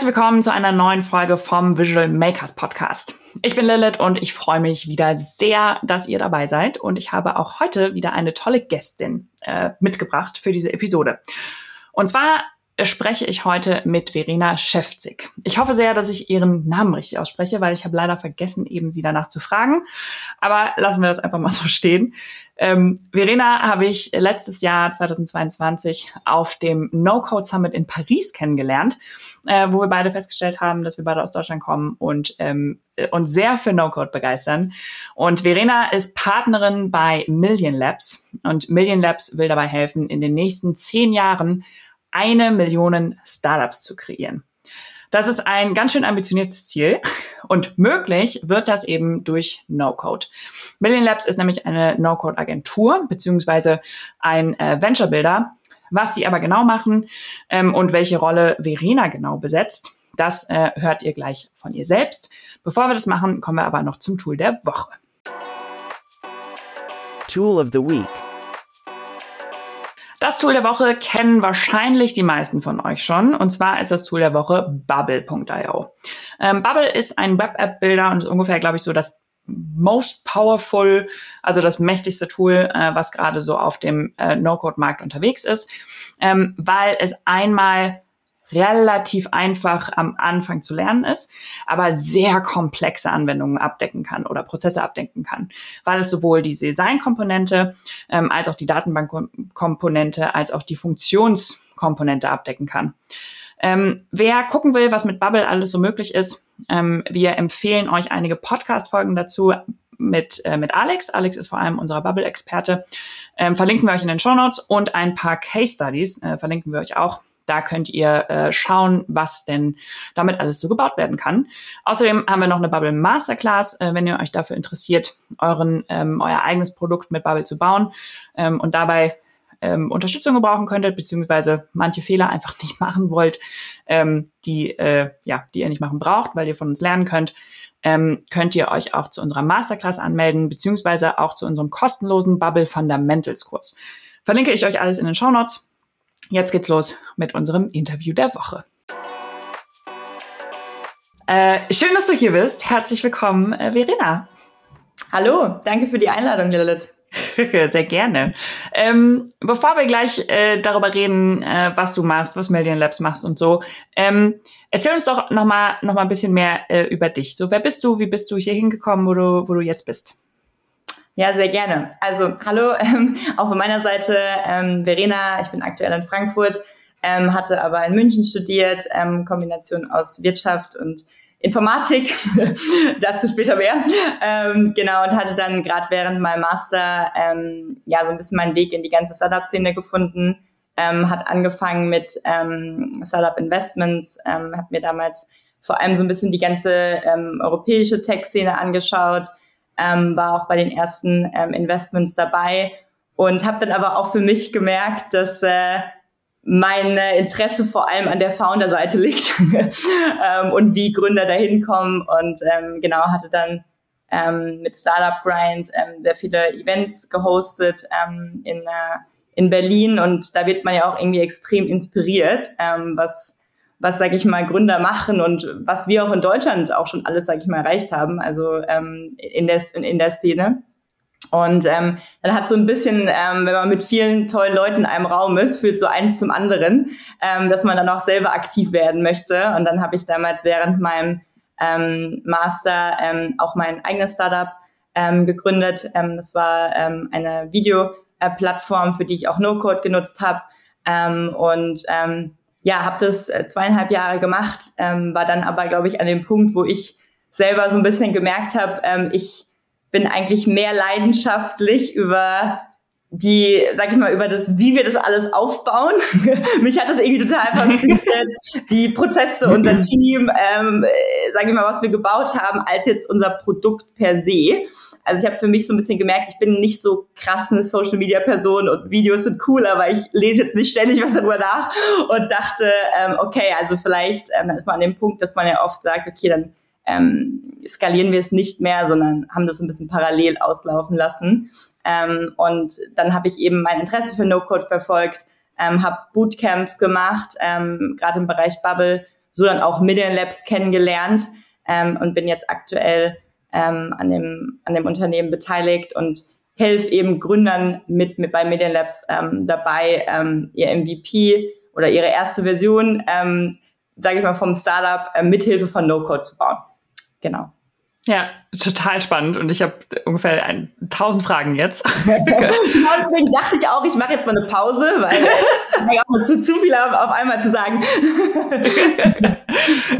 Herzlich willkommen zu einer neuen Folge vom Visual Makers Podcast. Ich bin Lilith und ich freue mich wieder sehr, dass ihr dabei seid. Und ich habe auch heute wieder eine tolle Gästin äh, mitgebracht für diese Episode. Und zwar spreche ich heute mit Verena Schäfzig. Ich hoffe sehr, dass ich ihren Namen richtig ausspreche, weil ich habe leider vergessen, eben sie danach zu fragen. Aber lassen wir das einfach mal so stehen. Ähm, Verena habe ich letztes Jahr 2022 auf dem No-Code Summit in Paris kennengelernt, äh, wo wir beide festgestellt haben, dass wir beide aus Deutschland kommen und ähm, uns sehr für No-Code begeistern. Und Verena ist Partnerin bei Million Labs und Million Labs will dabei helfen, in den nächsten zehn Jahren eine Million Startups zu kreieren. Das ist ein ganz schön ambitioniertes Ziel und möglich wird das eben durch No-Code. Million Labs ist nämlich eine No-Code-Agentur beziehungsweise ein äh, Venture-Builder. Was die aber genau machen ähm, und welche Rolle Verena genau besetzt, das äh, hört ihr gleich von ihr selbst. Bevor wir das machen, kommen wir aber noch zum Tool der Woche. Tool of the Week. Das Tool der Woche kennen wahrscheinlich die meisten von euch schon. Und zwar ist das Tool der Woche Bubble.io. Ähm, Bubble ist ein Web-App-Builder und ist ungefähr, glaube ich, so das most powerful, also das mächtigste Tool, äh, was gerade so auf dem äh, No-Code-Markt unterwegs ist, ähm, weil es einmal relativ einfach am Anfang zu lernen ist, aber sehr komplexe Anwendungen abdecken kann oder Prozesse abdecken kann, weil es sowohl die Designkomponente ähm, als auch die Datenbankkomponente als auch die Funktionskomponente abdecken kann. Ähm, wer gucken will, was mit Bubble alles so möglich ist, ähm, wir empfehlen euch einige Podcast-Folgen dazu mit, äh, mit Alex. Alex ist vor allem unser Bubble-Experte. Ähm, verlinken wir euch in den Show Notes und ein paar Case Studies äh, verlinken wir euch auch da könnt ihr äh, schauen, was denn damit alles so gebaut werden kann. Außerdem haben wir noch eine Bubble Masterclass, äh, wenn ihr euch dafür interessiert, euren, ähm, euer eigenes Produkt mit Bubble zu bauen ähm, und dabei ähm, Unterstützung gebrauchen könntet, beziehungsweise manche Fehler einfach nicht machen wollt, ähm, die, äh, ja, die ihr nicht machen braucht, weil ihr von uns lernen könnt, ähm, könnt ihr euch auch zu unserer Masterclass anmelden, beziehungsweise auch zu unserem kostenlosen Bubble Fundamentals Kurs. Verlinke ich euch alles in den Show Notes. Jetzt geht's los mit unserem Interview der Woche. Äh, schön, dass du hier bist. Herzlich willkommen, äh, Verena. Hallo, danke für die Einladung, Lilith. Sehr gerne. Ähm, bevor wir gleich äh, darüber reden, äh, was du machst, was Million Labs machst und so, ähm, erzähl uns doch noch mal, noch mal ein bisschen mehr äh, über dich. So, wer bist du? Wie bist du hier hingekommen, wo du, wo du jetzt bist? Ja, sehr gerne. Also, hallo, ähm, auch von meiner Seite, ähm, Verena, ich bin aktuell in Frankfurt, ähm, hatte aber in München studiert, ähm, Kombination aus Wirtschaft und Informatik, dazu später mehr. Ähm, genau, und hatte dann gerade während meinem Master ähm, ja so ein bisschen meinen Weg in die ganze Startup-Szene gefunden. Ähm, hat angefangen mit ähm, Startup-Investments, ähm, habe mir damals vor allem so ein bisschen die ganze ähm, europäische Tech-Szene angeschaut, ähm, war auch bei den ersten ähm, Investments dabei und habe dann aber auch für mich gemerkt, dass äh, mein Interesse vor allem an der Founder-Seite liegt ähm, und wie Gründer dahin kommen und ähm, genau hatte dann ähm, mit Startup Grind ähm, sehr viele Events gehostet ähm, in, äh, in Berlin und da wird man ja auch irgendwie extrem inspiriert, ähm, was was, sage ich mal, Gründer machen und was wir auch in Deutschland auch schon alles, sage ich mal, erreicht haben, also ähm, in, der, in der Szene. Und ähm, dann hat so ein bisschen, ähm, wenn man mit vielen tollen Leuten in einem Raum ist, führt so eins zum anderen, ähm, dass man dann auch selber aktiv werden möchte. Und dann habe ich damals während meinem ähm, Master ähm, auch mein eigenes Startup ähm, gegründet. Ähm, das war ähm, eine Videoplattform, für die ich auch No-Code genutzt habe. Ähm, und ähm, ja, habe das äh, zweieinhalb Jahre gemacht, ähm, war dann aber, glaube ich, an dem Punkt, wo ich selber so ein bisschen gemerkt habe, ähm, ich bin eigentlich mehr leidenschaftlich über die, sag ich mal, über das, wie wir das alles aufbauen. Mich hat das irgendwie total fasziniert, die Prozesse, unser Team, ähm, äh, sag ich mal, was wir gebaut haben, als jetzt unser Produkt per se. Also ich habe für mich so ein bisschen gemerkt, ich bin nicht so krass eine Social Media Person und Videos sind cool, aber ich lese jetzt nicht ständig was darüber nach und dachte, ähm, okay, also vielleicht ähm, ist man an dem Punkt, dass man ja oft sagt, okay, dann ähm, skalieren wir es nicht mehr, sondern haben das so ein bisschen parallel auslaufen lassen. Ähm, und dann habe ich eben mein Interesse für No-Code verfolgt, ähm, habe Bootcamps gemacht, ähm, gerade im Bereich Bubble so dann auch Million Labs kennengelernt ähm, und bin jetzt aktuell ähm, an, dem, an dem Unternehmen beteiligt und helfe eben Gründern mit, mit bei Media Labs ähm, dabei, ähm, ihr MVP oder ihre erste Version, ähm, sage ich mal, vom Startup äh, mithilfe von No-Code zu bauen. Genau. Ja, total spannend und ich habe ungefähr ein, tausend Fragen jetzt. genau deswegen dachte ich auch, ich mache jetzt mal eine Pause, weil es auch zu, zu viel auf einmal zu sagen.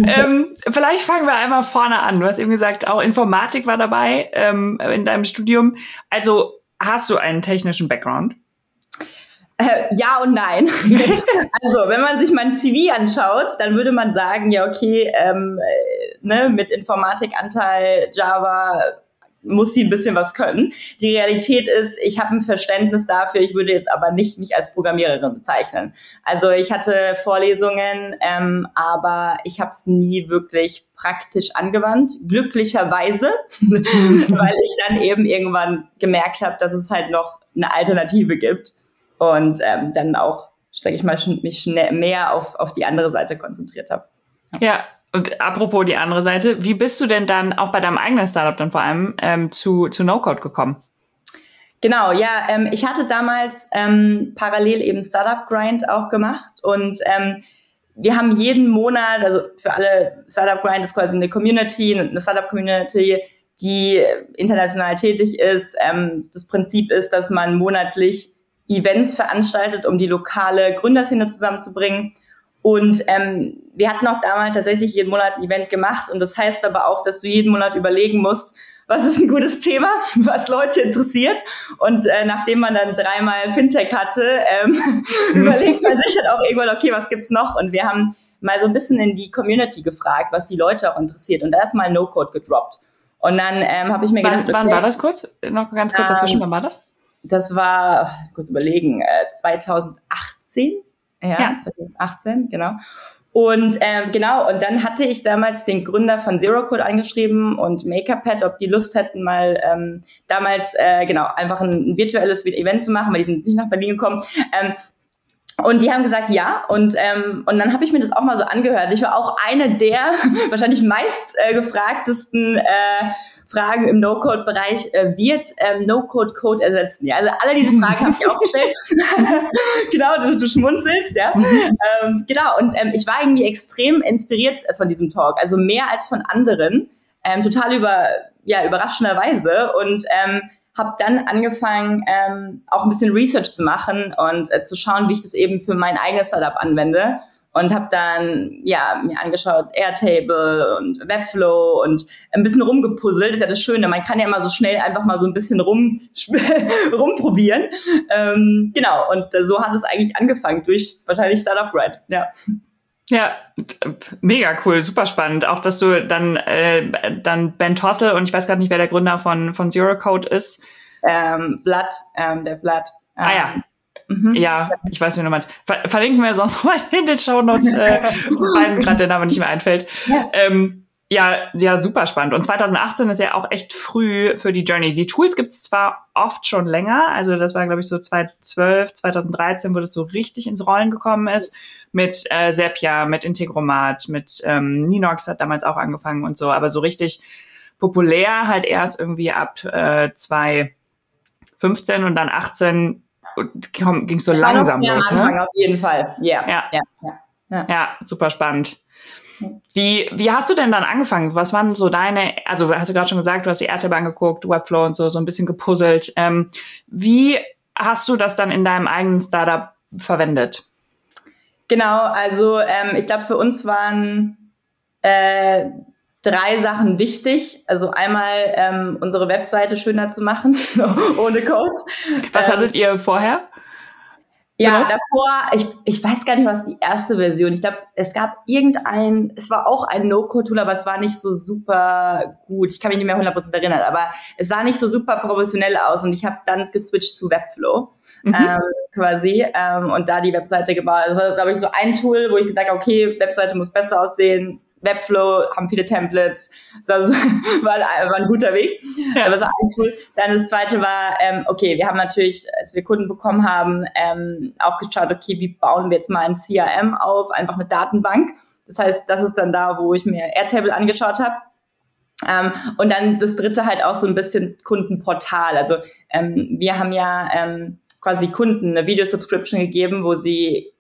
ähm, vielleicht fangen wir einmal vorne an. Du hast eben gesagt, auch Informatik war dabei ähm, in deinem Studium. Also hast du einen technischen Background? Äh, ja und nein. also, wenn man sich mein CV anschaut, dann würde man sagen, ja, okay, ähm, äh, ne, mit Informatikanteil, Java, muss sie ein bisschen was können. Die Realität ist, ich habe ein Verständnis dafür, ich würde jetzt aber nicht mich als Programmiererin bezeichnen. Also ich hatte Vorlesungen, ähm, aber ich habe es nie wirklich praktisch angewandt, glücklicherweise, weil ich dann eben irgendwann gemerkt habe, dass es halt noch eine Alternative gibt und ähm, dann auch, sage ich mal, mich mehr auf, auf die andere Seite konzentriert habe. Ja. ja. Und apropos die andere Seite, wie bist du denn dann auch bei deinem eigenen Startup dann vor allem ähm, zu, zu No-Code gekommen? Genau, ja, ähm, ich hatte damals ähm, parallel eben Startup Grind auch gemacht und ähm, wir haben jeden Monat, also für alle Startup Grind ist quasi eine Community, eine Startup Community, die international tätig ist. Ähm, das Prinzip ist, dass man monatlich Events veranstaltet, um die lokale Gründerszene zusammenzubringen. Und ähm, wir hatten auch damals tatsächlich jeden Monat ein Event gemacht. Und das heißt aber auch, dass du jeden Monat überlegen musst, was ist ein gutes Thema, was Leute interessiert. Und äh, nachdem man dann dreimal Fintech hatte, ähm, überlegt man sich dann auch irgendwann, okay, was gibt's noch? Und wir haben mal so ein bisschen in die Community gefragt, was die Leute auch interessiert. Und da ist mal No-Code gedroppt. Und dann ähm, habe ich mir wann, gedacht, okay, wann war das kurz? Noch ganz kurz dazwischen, ähm, wann war das? Das war, kurz überlegen, äh, 2018. Ja, ja, 2018, genau. Und ähm, genau, und dann hatte ich damals den Gründer von Zero Code angeschrieben und MakerPad, ob die Lust hätten, mal ähm, damals äh, genau einfach ein, ein virtuelles Event zu machen, weil die sind nicht nach Berlin gekommen. Ähm, und die haben gesagt, ja. Und, ähm, und dann habe ich mir das auch mal so angehört. Ich war auch eine der wahrscheinlich meist äh, gefragtesten äh, Fragen im No-Code-Bereich. Äh, wird ähm, No-Code Code ersetzen? Ja, also alle diese Fragen habe ich auch gestellt. genau, du, du schmunzelst, ja. ähm, genau, und ähm, ich war irgendwie extrem inspiriert von diesem Talk. Also mehr als von anderen. Ähm, total über, ja, überraschenderweise. Und ähm, habe dann angefangen, ähm, auch ein bisschen Research zu machen und äh, zu schauen, wie ich das eben für mein eigenes Startup anwende. Und habe dann ja mir angeschaut Airtable und Webflow und ein bisschen rumgepuzzelt. Das ist ja das Schöne, man kann ja immer so schnell einfach mal so ein bisschen rum rumprobieren. Ähm, genau, und äh, so hat es eigentlich angefangen durch wahrscheinlich Startup Ride. Ja. Ja, mega cool, super spannend. Auch, dass du dann, äh, dann Ben Tossel und ich weiß gerade nicht, wer der Gründer von, von Zero Code ist. Ähm, Vlad, ähm, der Vlad. Ähm, ah ja. Mhm. Ja, ich weiß, wie du meinst. Ver verlinken wir sonst mal in den Show Notes, äh, uns beiden gerade der Name nicht mehr einfällt. Ja. Ähm, ja, ja, super spannend. Und 2018 ist ja auch echt früh für die Journey. Die Tools gibt's zwar oft schon länger, also das war, glaube ich, so 2012, 2013, wo das so richtig ins Rollen gekommen ist, mit äh, Sepia, mit Integromat, mit ähm, Ninox hat damals auch angefangen und so, aber so richtig populär halt erst irgendwie ab äh, 2015 und dann 18 ging so langsam los. Ne? Auf jeden Fall, yeah. ja. Ja, ja, ja. super spannend. Wie, wie hast du denn dann angefangen? Was waren so deine, also hast du gerade schon gesagt, du hast die Airtable angeguckt, Webflow und so, so ein bisschen gepuzzelt. Ähm, wie hast du das dann in deinem eigenen Startup verwendet? Genau, also ähm, ich glaube, für uns waren äh, drei Sachen wichtig. Also einmal ähm, unsere Webseite schöner zu machen, ohne Code. Was ähm, hattet ihr vorher? Ja, was? davor, ich, ich weiß gar nicht, was die erste Version. Ich glaube, es gab irgendein, es war auch ein No-Code-Tool, aber es war nicht so super gut. Ich kann mich nicht mehr 100% erinnern, aber es sah nicht so super professionell aus und ich habe dann geswitcht zu Webflow mhm. ähm, quasi ähm, und da die Webseite gebaut. Also das war, glaube ich, so ein Tool, wo ich gesagt habe, okay, Webseite muss besser aussehen, Webflow haben viele Templates, also war, war ein guter Weg. Ja. Das war ein Tool. Dann das zweite war, ähm, okay, wir haben natürlich, als wir Kunden bekommen haben, ähm, auch geschaut, okay, wie bauen wir jetzt mal ein CRM auf, einfach eine Datenbank. Das heißt, das ist dann da, wo ich mir Airtable angeschaut habe. Ähm, und dann das dritte halt auch so ein bisschen Kundenportal. Also ähm, wir haben ja ähm, quasi Kunden eine Video-Subscription gegeben, wo sie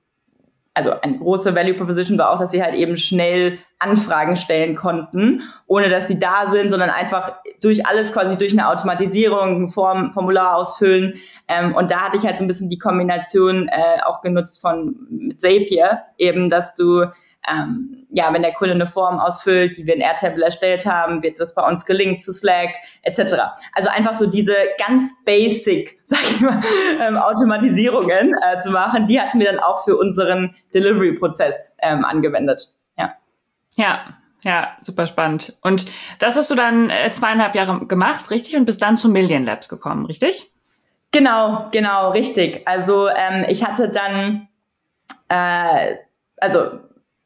also eine große Value Proposition war auch, dass sie halt eben schnell Anfragen stellen konnten, ohne dass sie da sind, sondern einfach durch alles quasi durch eine Automatisierung, ein Form, Formular ausfüllen. Ähm, und da hatte ich halt so ein bisschen die Kombination äh, auch genutzt von mit Zapier, eben, dass du ähm, ja, wenn der Kunde eine Form ausfüllt, die wir in Airtable erstellt haben, wird das bei uns gelinkt zu Slack etc. Also einfach so diese ganz basic, sag ich mal, ähm, Automatisierungen äh, zu machen, die hatten wir dann auch für unseren Delivery-Prozess ähm, angewendet. Ja. Ja, ja, super spannend. Und das hast du dann äh, zweieinhalb Jahre gemacht, richtig? Und bist dann zu Million Labs gekommen, richtig? Genau, genau, richtig. Also ähm, ich hatte dann, äh, also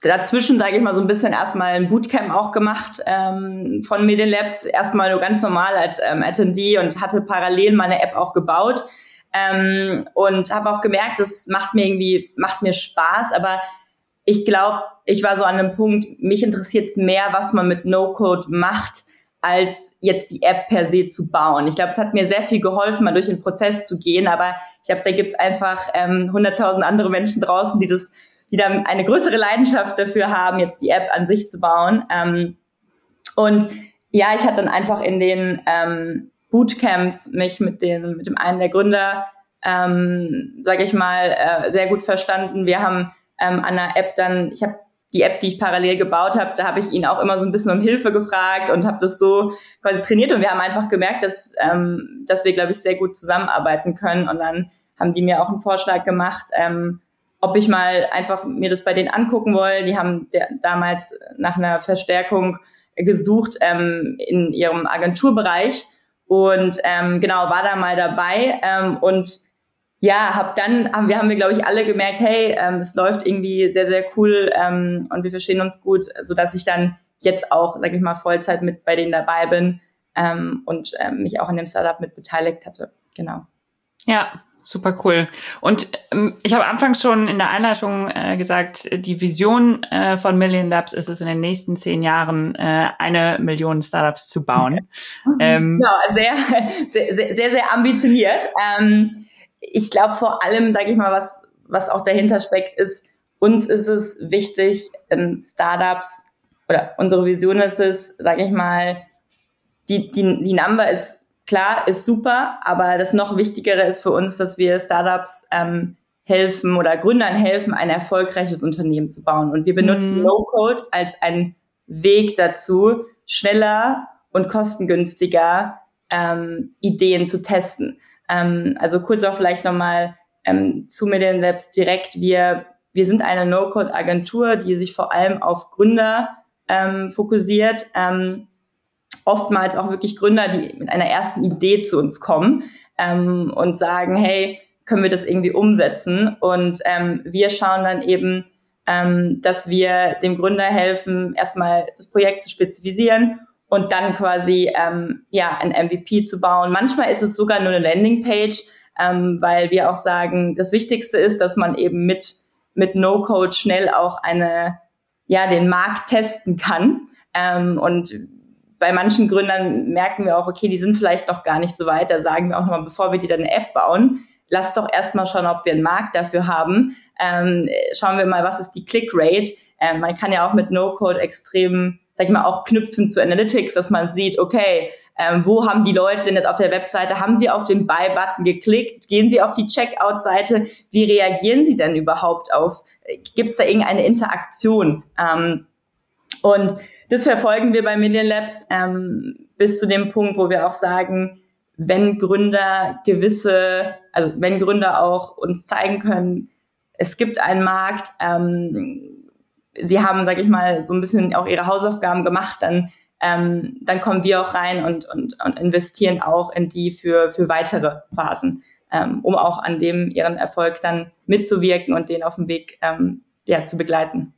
dazwischen, sage ich mal, so ein bisschen erstmal ein Bootcamp auch gemacht ähm, von Medien Labs. Erstmal nur ganz normal als ähm, Attendee und hatte parallel meine App auch gebaut. Ähm, und habe auch gemerkt, das macht mir irgendwie, macht mir Spaß, aber ich glaube, ich war so an einem Punkt, mich interessiert es mehr, was man mit No-Code macht, als jetzt die App per se zu bauen. Ich glaube, es hat mir sehr viel geholfen, mal durch den Prozess zu gehen, aber ich glaube, da gibt's einfach ähm, 100.000 andere Menschen draußen, die das die dann eine größere Leidenschaft dafür haben, jetzt die App an sich zu bauen. Ähm, und ja, ich hatte dann einfach in den ähm, Bootcamps mich mit, den, mit dem einen der Gründer, ähm, sage ich mal, äh, sehr gut verstanden. Wir haben ähm, an der App dann, ich habe die App, die ich parallel gebaut habe, da habe ich ihn auch immer so ein bisschen um Hilfe gefragt und habe das so quasi trainiert und wir haben einfach gemerkt, dass, ähm, dass wir, glaube ich, sehr gut zusammenarbeiten können und dann haben die mir auch einen Vorschlag gemacht, ähm, ob ich mal einfach mir das bei denen angucken will. Die haben der, damals nach einer Verstärkung gesucht ähm, in ihrem Agenturbereich und ähm, genau war da mal dabei ähm, und ja, hab dann haben wir haben wir glaube ich alle gemerkt, hey, ähm, es läuft irgendwie sehr sehr cool ähm, und wir verstehen uns gut, so dass ich dann jetzt auch, sage ich mal, Vollzeit mit bei denen dabei bin ähm, und ähm, mich auch in dem Startup mit beteiligt hatte. Genau. Ja, Super cool. Und ähm, ich habe anfangs schon in der Einleitung äh, gesagt, die Vision äh, von Million Labs ist es, in den nächsten zehn Jahren äh, eine Million Startups zu bauen. Mhm. Ähm, ja, sehr, sehr, sehr, sehr, ambitioniert. Ähm, ich glaube vor allem, sage ich mal, was, was auch dahinter steckt, ist, uns ist es wichtig, ähm, Startups oder unsere Vision ist es, sage ich mal, die, die, die Number ist klar, ist super, aber das noch Wichtigere ist für uns, dass wir Startups ähm, helfen oder Gründern helfen, ein erfolgreiches Unternehmen zu bauen. Und wir benutzen mhm. No-Code als einen Weg dazu, schneller und kostengünstiger ähm, Ideen zu testen. Ähm, also kurz auch vielleicht nochmal ähm, zu Median Labs direkt. Wir, wir sind eine No-Code-Agentur, die sich vor allem auf Gründer ähm, fokussiert. Ähm, oftmals auch wirklich Gründer, die mit einer ersten Idee zu uns kommen ähm, und sagen, hey, können wir das irgendwie umsetzen? Und ähm, wir schauen dann eben, ähm, dass wir dem Gründer helfen, erstmal das Projekt zu spezifizieren und dann quasi ähm, ja ein MVP zu bauen. Manchmal ist es sogar nur eine Landingpage, ähm, weil wir auch sagen, das Wichtigste ist, dass man eben mit mit No-Code schnell auch eine ja den Markt testen kann. Ähm, und bei manchen Gründern merken wir auch, okay, die sind vielleicht noch gar nicht so weit. Da sagen wir auch nochmal, bevor wir dir dann eine App bauen, lass doch erstmal schauen, ob wir einen Markt dafür haben. Ähm, schauen wir mal, was ist die Click-Rate. Ähm, man kann ja auch mit No-Code extrem, sag ich mal, auch knüpfen zu Analytics, dass man sieht, okay, ähm, wo haben die Leute denn jetzt auf der Webseite? Haben sie auf den Buy-Button geklickt? Gehen sie auf die Checkout-Seite? Wie reagieren sie denn überhaupt auf? Gibt es da irgendeine Interaktion? Ähm, und das verfolgen wir bei Million Labs ähm, bis zu dem Punkt, wo wir auch sagen, wenn Gründer gewisse, also wenn Gründer auch uns zeigen können, es gibt einen Markt, ähm, sie haben, sag ich mal, so ein bisschen auch ihre Hausaufgaben gemacht, dann, ähm, dann kommen wir auch rein und, und, und investieren auch in die für, für weitere Phasen, ähm, um auch an dem ihren Erfolg dann mitzuwirken und den auf dem Weg ähm, ja, zu begleiten.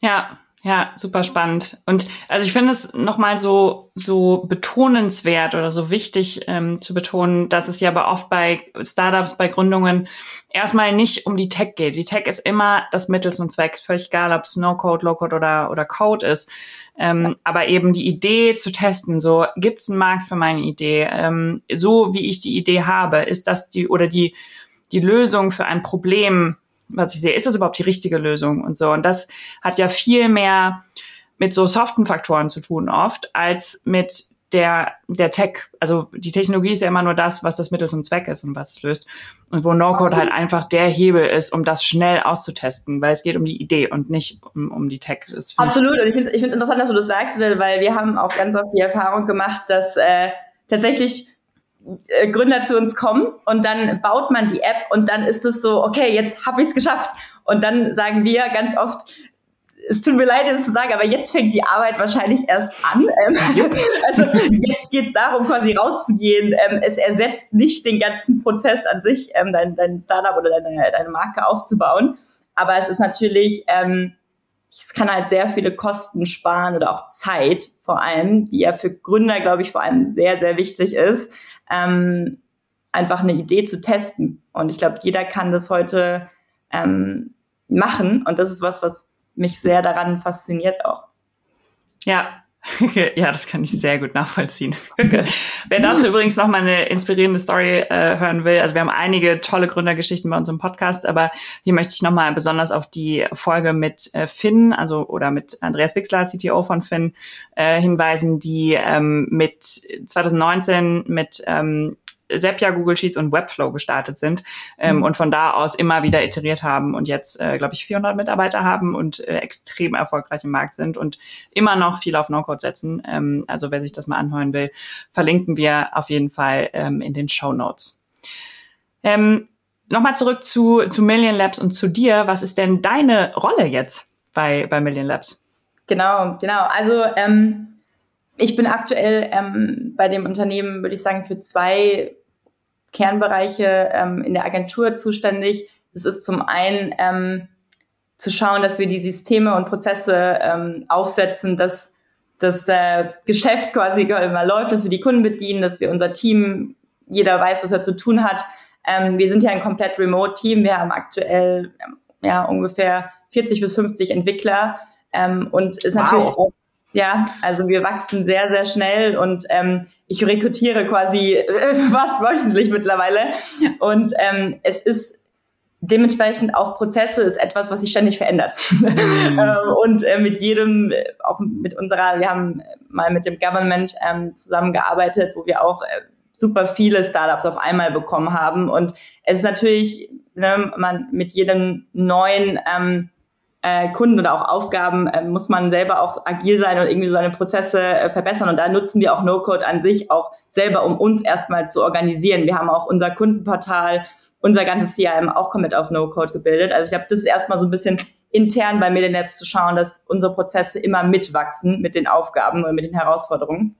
Ja, Ja, super spannend. Und also ich finde es nochmal so, so betonenswert oder so wichtig ähm, zu betonen, dass es ja aber oft bei Startups, bei Gründungen erstmal nicht um die Tech geht. Die Tech ist immer das Mittel zum Zweck. Völlig egal, ob es No-Code, Low-Code oder, oder Code ist. Ähm. Aber eben die Idee zu testen, so gibt es einen Markt für meine Idee, ähm, so wie ich die Idee habe, ist das die oder die, die Lösung für ein Problem, was ich sehe, ist das überhaupt die richtige Lösung und so. Und das hat ja viel mehr mit so soften Faktoren zu tun oft, als mit der, der Tech. Also die Technologie ist ja immer nur das, was das Mittel zum Zweck ist und was es löst. Und wo No-Code halt einfach der Hebel ist, um das schnell auszutesten, weil es geht um die Idee und nicht um, um die Tech. Absolut. Und ich finde ich finde interessant, dass du das sagst, weil wir haben auch ganz oft die Erfahrung gemacht, dass äh, tatsächlich Gründer zu uns kommen und dann baut man die App und dann ist es so, okay, jetzt habe ich es geschafft. Und dann sagen wir ganz oft, es tut mir leid, das zu sagen, aber jetzt fängt die Arbeit wahrscheinlich erst an. Ähm, also jetzt geht es darum, quasi rauszugehen. Ähm, es ersetzt nicht den ganzen Prozess an sich, ähm, dein, dein Startup oder deine, deine Marke aufzubauen. Aber es ist natürlich, es kann halt sehr viele Kosten sparen oder auch Zeit vor allem, die ja für Gründer, glaube ich, vor allem sehr, sehr wichtig ist ähm, einfach eine Idee zu testen. Und ich glaube, jeder kann das heute ähm, machen. Und das ist was, was mich sehr daran fasziniert auch. Ja, ja, das kann ich sehr gut nachvollziehen. Wer dazu übrigens noch mal eine inspirierende Story äh, hören will, also wir haben einige tolle Gründergeschichten bei uns im Podcast, aber hier möchte ich noch mal besonders auf die Folge mit äh, Finn, also oder mit Andreas Wixler, CTO von Finn, äh, hinweisen, die ähm, mit 2019 mit ähm, Zapier, Google Sheets und Webflow gestartet sind ähm, mhm. und von da aus immer wieder iteriert haben und jetzt, äh, glaube ich, 400 Mitarbeiter haben und äh, extrem erfolgreich im Markt sind und immer noch viel auf No-Code setzen. Ähm, also wer sich das mal anhören will, verlinken wir auf jeden Fall ähm, in den Show Notes. Ähm, Nochmal zurück zu, zu Million Labs und zu dir. Was ist denn deine Rolle jetzt bei, bei Million Labs? Genau, genau. Also ähm, ich bin aktuell ähm, bei dem Unternehmen, würde ich sagen, für zwei Kernbereiche ähm, in der Agentur zuständig. Das ist zum einen ähm, zu schauen, dass wir die Systeme und Prozesse ähm, aufsetzen, dass das äh, Geschäft quasi immer läuft, dass wir die Kunden bedienen, dass wir unser Team, jeder weiß, was er zu tun hat. Ähm, wir sind ja ein komplett Remote-Team. Wir haben aktuell ähm, ja ungefähr 40 bis 50 Entwickler ähm, und ist wow. natürlich auch ja, also wir wachsen sehr, sehr schnell und ähm, ich rekrutiere quasi äh, fast wöchentlich mittlerweile. Und ähm, es ist dementsprechend auch Prozesse ist etwas, was sich ständig verändert. Mhm. Ähm, und äh, mit jedem, auch mit unserer, wir haben mal mit dem Government ähm, zusammengearbeitet, wo wir auch äh, super viele Startups auf einmal bekommen haben. Und es ist natürlich, ne, man mit jedem neuen ähm, äh, Kunden oder auch Aufgaben äh, muss man selber auch agil sein und irgendwie seine Prozesse äh, verbessern. Und da nutzen wir auch No-Code an sich auch selber, um uns erstmal zu organisieren. Wir haben auch unser Kundenportal, unser ganzes CRM auch komplett auf No-Code gebildet. Also ich glaube, das ist erstmal so ein bisschen intern bei Millennials zu schauen, dass unsere Prozesse immer mitwachsen mit den Aufgaben und mit den Herausforderungen.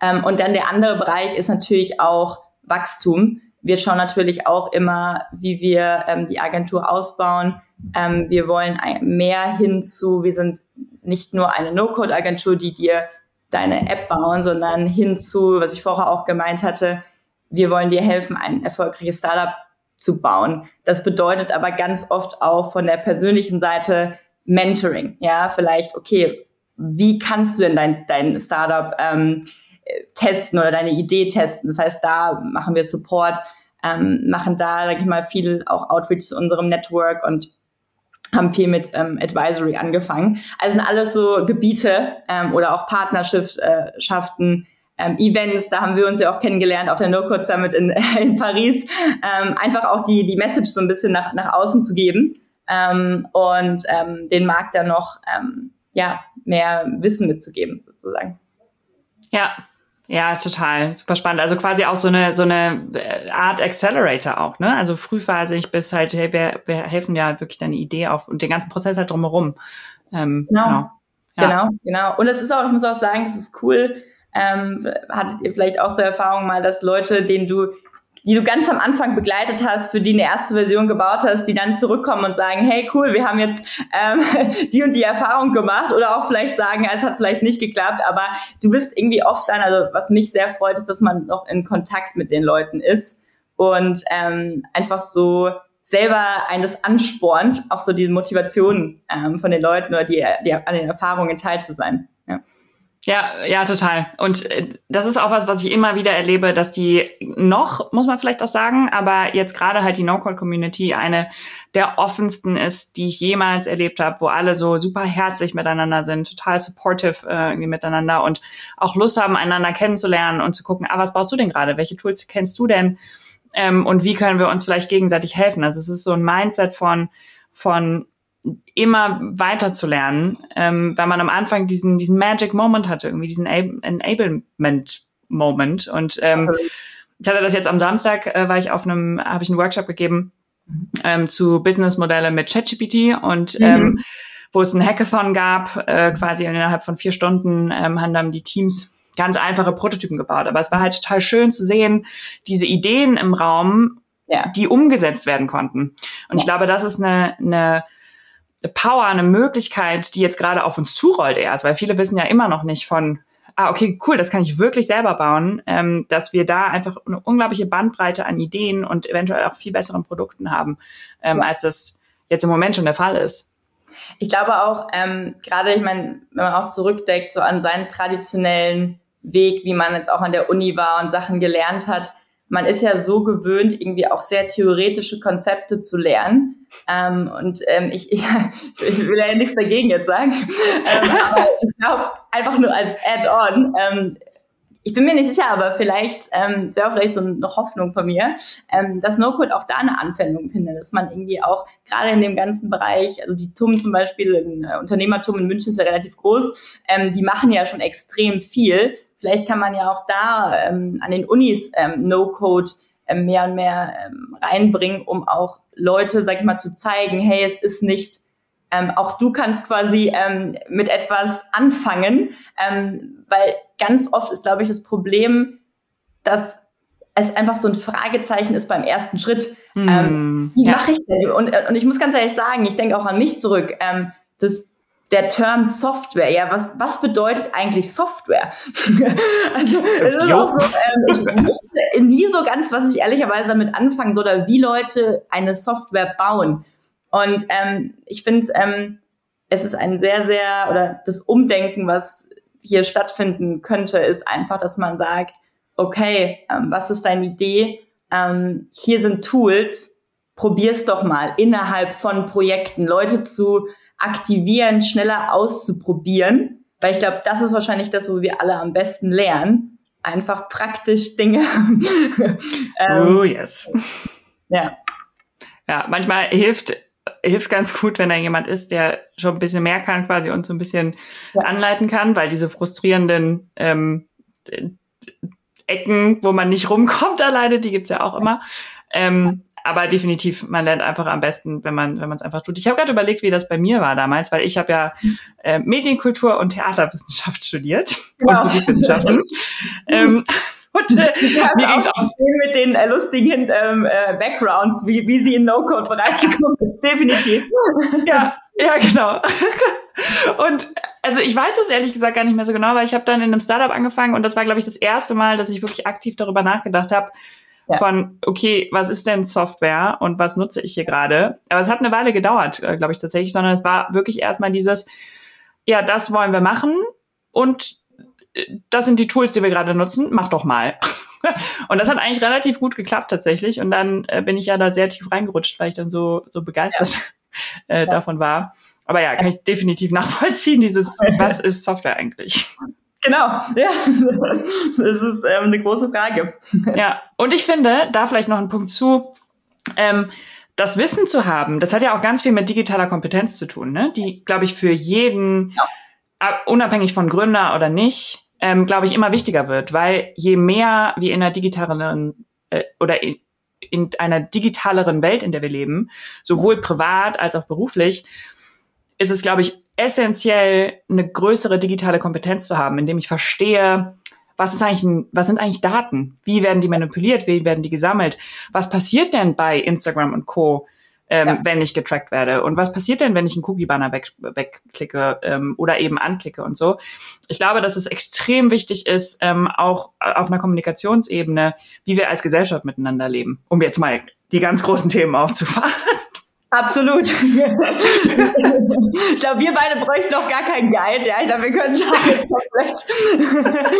Ähm, und dann der andere Bereich ist natürlich auch Wachstum. Wir schauen natürlich auch immer, wie wir ähm, die Agentur ausbauen, ähm, wir wollen mehr hinzu, wir sind nicht nur eine No-Code-Agentur, die dir deine App bauen, sondern hinzu, was ich vorher auch gemeint hatte, wir wollen dir helfen, ein erfolgreiches Startup zu bauen. Das bedeutet aber ganz oft auch von der persönlichen Seite Mentoring. Ja, vielleicht, okay, wie kannst du denn dein, dein Startup ähm, testen oder deine Idee testen? Das heißt, da machen wir Support, ähm, machen da, sag ich mal, viel auch Outreach zu unserem Network und haben viel mit ähm, Advisory angefangen. Also sind alles so Gebiete ähm, oder auch Partnerschaften, ähm, Events, da haben wir uns ja auch kennengelernt auf der No-Code Summit in, in Paris, ähm, einfach auch die, die Message so ein bisschen nach, nach außen zu geben ähm, und ähm, den Markt dann noch ähm, ja, mehr Wissen mitzugeben, sozusagen. Ja, ja, total. Super spannend. Also quasi auch so eine, so eine äh, Art Accelerator auch, ne? Also frühphasig bis halt, hey, wir, wir helfen ja wirklich deine Idee auf und den ganzen Prozess halt drumherum. Ähm, genau. Genau. Ja. genau, genau. Und es ist auch, ich muss auch sagen, es ist cool. Ähm, hattet ihr vielleicht auch so Erfahrungen mal, dass Leute, denen du die du ganz am Anfang begleitet hast, für die eine erste Version gebaut hast, die dann zurückkommen und sagen, hey cool, wir haben jetzt ähm, die und die Erfahrung gemacht oder auch vielleicht sagen, es hat vielleicht nicht geklappt, aber du bist irgendwie oft dann, also was mich sehr freut, ist, dass man noch in Kontakt mit den Leuten ist und ähm, einfach so selber eines anspornt, auch so die Motivation ähm, von den Leuten oder die, die an den Erfahrungen teil zu sein. Ja. Ja, total. Und äh, das ist auch was, was ich immer wieder erlebe, dass die noch, muss man vielleicht auch sagen, aber jetzt gerade halt die No-Code-Community eine der offensten ist, die ich jemals erlebt habe, wo alle so super herzlich miteinander sind, total supportive äh, irgendwie miteinander und auch Lust haben, einander kennenzulernen und zu gucken, ah, was brauchst du denn gerade? Welche Tools kennst du denn? Ähm, und wie können wir uns vielleicht gegenseitig helfen? Also es ist so ein Mindset von, von immer weiter zu lernen, ähm, weil man am Anfang diesen, diesen Magic Moment hatte, irgendwie diesen Enablement Moment. Und ähm, ich hatte das jetzt am Samstag, äh, war ich auf einem, habe ich einen Workshop gegeben ähm, zu Businessmodelle mit ChatGPT und mhm. ähm, wo es ein Hackathon gab, äh, quasi innerhalb von vier Stunden ähm, haben dann die Teams ganz einfache Prototypen gebaut. Aber es war halt total schön zu sehen, diese Ideen im Raum, ja. die umgesetzt werden konnten. Und ja. ich glaube, das ist eine, eine Power, eine Möglichkeit, die jetzt gerade auf uns zurollt erst, weil viele wissen ja immer noch nicht von, ah, okay, cool, das kann ich wirklich selber bauen, ähm, dass wir da einfach eine unglaubliche Bandbreite an Ideen und eventuell auch viel besseren Produkten haben, ähm, ja. als das jetzt im Moment schon der Fall ist. Ich glaube auch, ähm, gerade, ich meine, wenn man auch zurückdeckt, so an seinen traditionellen Weg, wie man jetzt auch an der Uni war und Sachen gelernt hat, man ist ja so gewöhnt, irgendwie auch sehr theoretische Konzepte zu lernen. Ähm, und ähm, ich, ich, ich will ja nichts dagegen jetzt sagen, ähm, aber ich glaube, einfach nur als Add-on, ähm, ich bin mir nicht sicher, aber vielleicht, ähm, es wäre vielleicht so eine Hoffnung von mir, ähm, dass No-Code auch da eine Anwendung findet, dass man irgendwie auch gerade in dem ganzen Bereich, also die TUM zum Beispiel, ein äh, Unternehmertum in München ist ja relativ groß, die machen ja schon extrem viel Vielleicht kann man ja auch da ähm, an den Unis ähm, No-Code ähm, mehr und mehr ähm, reinbringen, um auch Leute, sag ich mal, zu zeigen, hey, es ist nicht, ähm, auch du kannst quasi ähm, mit etwas anfangen, weil ganz oft ist, glaube ich, das Problem, dass es einfach so ein Fragezeichen ist beim ersten Schritt. Ähm, wie ja. mache ich denn? Und, und ich muss ganz ehrlich sagen, ich denke auch an mich zurück. Das der Term Software, ja, was, was bedeutet eigentlich Software? also, es ist auch so, ähm, ich wusste nie so ganz, was ich ehrlicherweise damit anfangen soll, oder wie Leute eine Software bauen. Und ähm, ich finde, ähm, es ist ein sehr, sehr, oder das Umdenken, was hier stattfinden könnte, ist einfach, dass man sagt, okay, ähm, was ist deine Idee? Ähm, hier sind Tools, probier's doch mal innerhalb von Projekten, Leute zu aktivieren, schneller auszuprobieren. Weil ich glaube, das ist wahrscheinlich das, wo wir alle am besten lernen. Einfach praktisch Dinge. ähm, oh yes. Ja. Ja, manchmal hilft hilft ganz gut, wenn da jemand ist, der schon ein bisschen mehr kann quasi und so ein bisschen ja. anleiten kann, weil diese frustrierenden ähm, Ecken, wo man nicht rumkommt alleine, die gibt's ja auch immer. Ähm, aber definitiv, man lernt einfach am besten, wenn man wenn man es einfach tut. Ich habe gerade überlegt, wie das bei mir war damals, weil ich habe ja äh, Medienkultur und Theaterwissenschaft studiert genau. und Musikwissenschaften. ähm, und äh, mir ging's auch mit den äh, lustigen ähm, äh, Backgrounds, wie, wie sie in No-Code-Bereich gekommen ist. Definitiv. ja, ja, genau. und also ich weiß das ehrlich gesagt gar nicht mehr so genau, weil ich habe dann in einem Startup angefangen und das war, glaube ich, das erste Mal, dass ich wirklich aktiv darüber nachgedacht habe, ja. von, okay, was ist denn Software und was nutze ich hier gerade? Aber es hat eine Weile gedauert, äh, glaube ich tatsächlich, sondern es war wirklich erstmal dieses, ja, das wollen wir machen und äh, das sind die Tools, die wir gerade nutzen, mach doch mal. und das hat eigentlich relativ gut geklappt tatsächlich. Und dann äh, bin ich ja da sehr tief reingerutscht, weil ich dann so, so begeistert ja. äh, ja. davon war. Aber ja, kann ich definitiv nachvollziehen, dieses, was ist Software eigentlich? Genau, ja. Das ist ähm, eine große Frage. Ja, und ich finde, da vielleicht noch ein Punkt zu, ähm, das Wissen zu haben, das hat ja auch ganz viel mit digitaler Kompetenz zu tun, ne? die, glaube ich, für jeden, ja. unabhängig von Gründer oder nicht, ähm, glaube ich, immer wichtiger wird, weil je mehr wir in einer digitaleren äh, oder in, in einer digitaleren Welt, in der wir leben, sowohl privat als auch beruflich, ist es, glaube ich, essentiell, eine größere digitale Kompetenz zu haben, indem ich verstehe, was ist eigentlich, ein, was sind eigentlich Daten? Wie werden die manipuliert? Wie werden die gesammelt? Was passiert denn bei Instagram und Co.? Ähm, ja. wenn ich getrackt werde. Und was passiert denn, wenn ich einen Cookie-Banner weg, wegklicke ähm, oder eben anklicke und so? Ich glaube, dass es extrem wichtig ist, ähm, auch auf einer Kommunikationsebene, wie wir als Gesellschaft miteinander leben, um jetzt mal die ganz großen Themen aufzufahren. Absolut. ich glaube, wir beide bräuchten noch gar keinen Guide. Ja, ich glaube, wir können da jetzt komplett.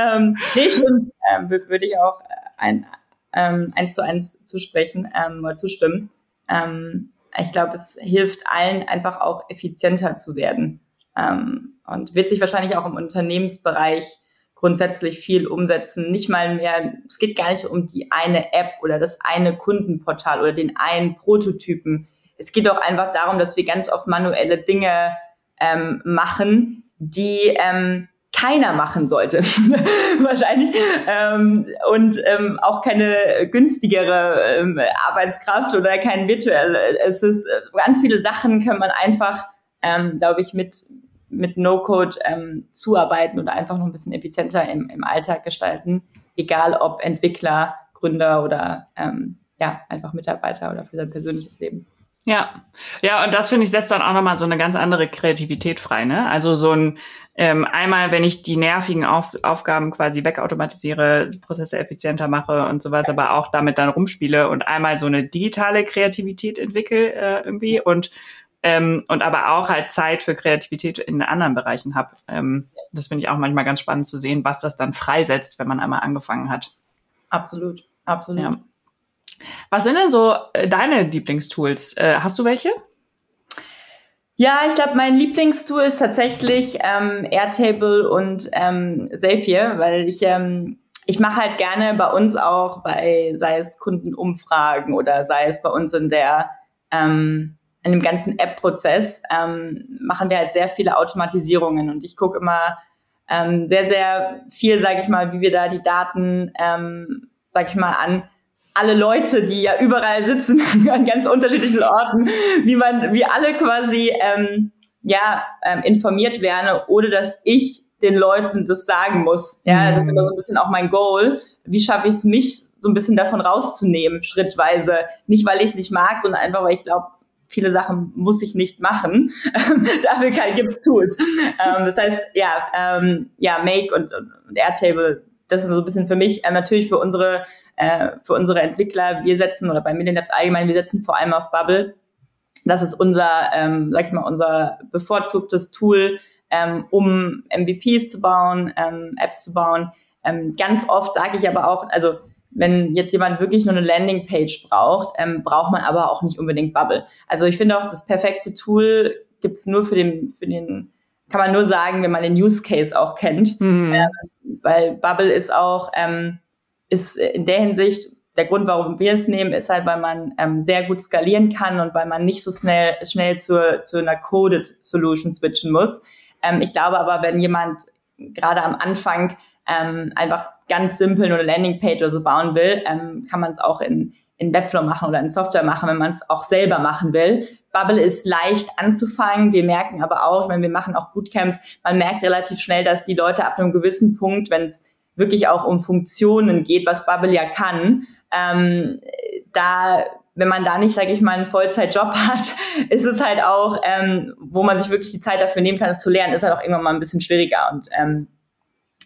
ähm, nee, ich finde, ähm, würde ich auch ein, ähm, eins zu eins zusprechen ähm, oder zustimmen. Ähm, ich glaube, es hilft allen einfach auch effizienter zu werden ähm, und wird sich wahrscheinlich auch im Unternehmensbereich grundsätzlich viel umsetzen. Nicht mal mehr, es geht gar nicht um die eine App oder das eine Kundenportal oder den einen Prototypen. Es geht auch einfach darum, dass wir ganz oft manuelle Dinge ähm, machen, die ähm, keiner machen sollte, wahrscheinlich. Ähm, und ähm, auch keine günstigere ähm, Arbeitskraft oder kein virtuell. Es ist äh, ganz viele Sachen kann man einfach, ähm, glaube ich, mit mit No-Code ähm, zuarbeiten oder einfach noch ein bisschen effizienter im, im Alltag gestalten, egal ob Entwickler, Gründer oder ähm, ja, einfach Mitarbeiter oder für sein persönliches Leben. Ja, ja, und das finde ich setzt dann auch nochmal so eine ganz andere Kreativität frei, ne? Also so ein ähm, einmal, wenn ich die nervigen Auf Aufgaben quasi wegautomatisiere, Prozesse effizienter mache und sowas, aber auch damit dann rumspiele und einmal so eine digitale Kreativität entwickle äh, irgendwie und ähm, und aber auch halt Zeit für Kreativität in anderen Bereichen habe. Ähm, das finde ich auch manchmal ganz spannend zu sehen, was das dann freisetzt, wenn man einmal angefangen hat. Absolut, absolut. Ja. Was sind denn so äh, deine Lieblingstools? Äh, hast du welche? Ja, ich glaube, mein Lieblingstool ist tatsächlich ähm, Airtable und ähm, Zapier, weil ich ähm, ich mache halt gerne bei uns auch bei sei es Kundenumfragen oder sei es bei uns in der ähm, in dem ganzen App-Prozess ähm, machen wir halt sehr viele Automatisierungen und ich gucke immer ähm, sehr, sehr viel, sage ich mal, wie wir da die Daten, ähm, sage ich mal, an alle Leute, die ja überall sitzen, an ganz unterschiedlichen Orten, wie man, wie alle quasi ähm, ja ähm, informiert werden, ohne dass ich den Leuten das sagen muss. Ja, das ist immer so ein bisschen auch mein Goal. Wie schaffe ich es, mich so ein bisschen davon rauszunehmen, schrittweise? Nicht, weil ich es nicht mag, sondern einfach, weil ich glaube, viele Sachen muss ich nicht machen. Dafür gibt es Tools. Ähm, das heißt, ja, ähm, ja, Make und, und Airtable, das ist so ein bisschen für mich, äh, natürlich für unsere, äh, für unsere Entwickler, wir setzen, oder bei Million allgemein, wir setzen vor allem auf Bubble. Das ist unser, ähm, sag ich mal, unser bevorzugtes Tool, ähm, um MVPs zu bauen, ähm, Apps zu bauen. Ähm, ganz oft sage ich aber auch, also wenn jetzt jemand wirklich nur eine Landingpage braucht, ähm, braucht man aber auch nicht unbedingt Bubble. Also ich finde auch, das perfekte Tool gibt's nur für den, für den, kann man nur sagen, wenn man den Use Case auch kennt. Mhm. Ähm, weil Bubble ist auch, ähm, ist in der Hinsicht, der Grund, warum wir es nehmen, ist halt, weil man ähm, sehr gut skalieren kann und weil man nicht so schnell, schnell zur, zu einer Coded Solution switchen muss. Ähm, ich glaube aber, wenn jemand gerade am Anfang ähm, einfach ganz simpel nur eine Landingpage oder so bauen will, ähm, kann man es auch in, in Webflow machen oder in Software machen, wenn man es auch selber machen will. Bubble ist leicht anzufangen. Wir merken aber auch, meine, wir machen auch Bootcamps, man merkt relativ schnell, dass die Leute ab einem gewissen Punkt, wenn es wirklich auch um Funktionen geht, was Bubble ja kann, ähm, da wenn man da nicht, sage ich mal, einen Vollzeitjob hat, ist es halt auch, ähm, wo man sich wirklich die Zeit dafür nehmen kann, es zu lernen, ist halt auch irgendwann mal ein bisschen schwieriger. Und ähm,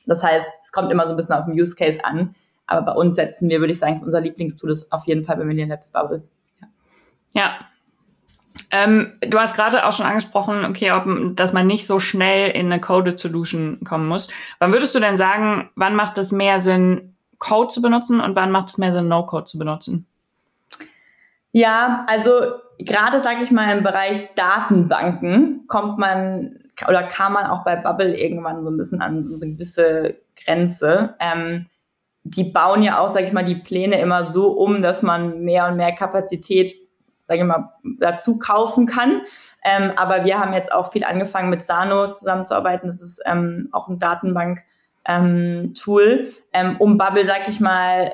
das heißt, es kommt immer so ein bisschen auf den Use Case an. Aber bei uns setzen wir, würde ich sagen, unser Lieblingstool ist auf jeden Fall bei Million Labs Bubble. Ja. ja. Ähm, du hast gerade auch schon angesprochen, okay, ob, dass man nicht so schnell in eine Coded Solution kommen muss. Wann würdest du denn sagen, wann macht es mehr Sinn, Code zu benutzen und wann macht es mehr Sinn, No-Code zu benutzen? Ja, also gerade sage ich mal im Bereich Datenbanken kommt man oder kam man auch bei Bubble irgendwann so ein bisschen an so eine gewisse Grenze. Ähm, die bauen ja auch, sage ich mal, die Pläne immer so um, dass man mehr und mehr Kapazität, sage ich mal, dazu kaufen kann. Ähm, aber wir haben jetzt auch viel angefangen mit Sano zusammenzuarbeiten. Das ist ähm, auch ein Datenbank-Tool, ähm, um Bubble, sag ich mal,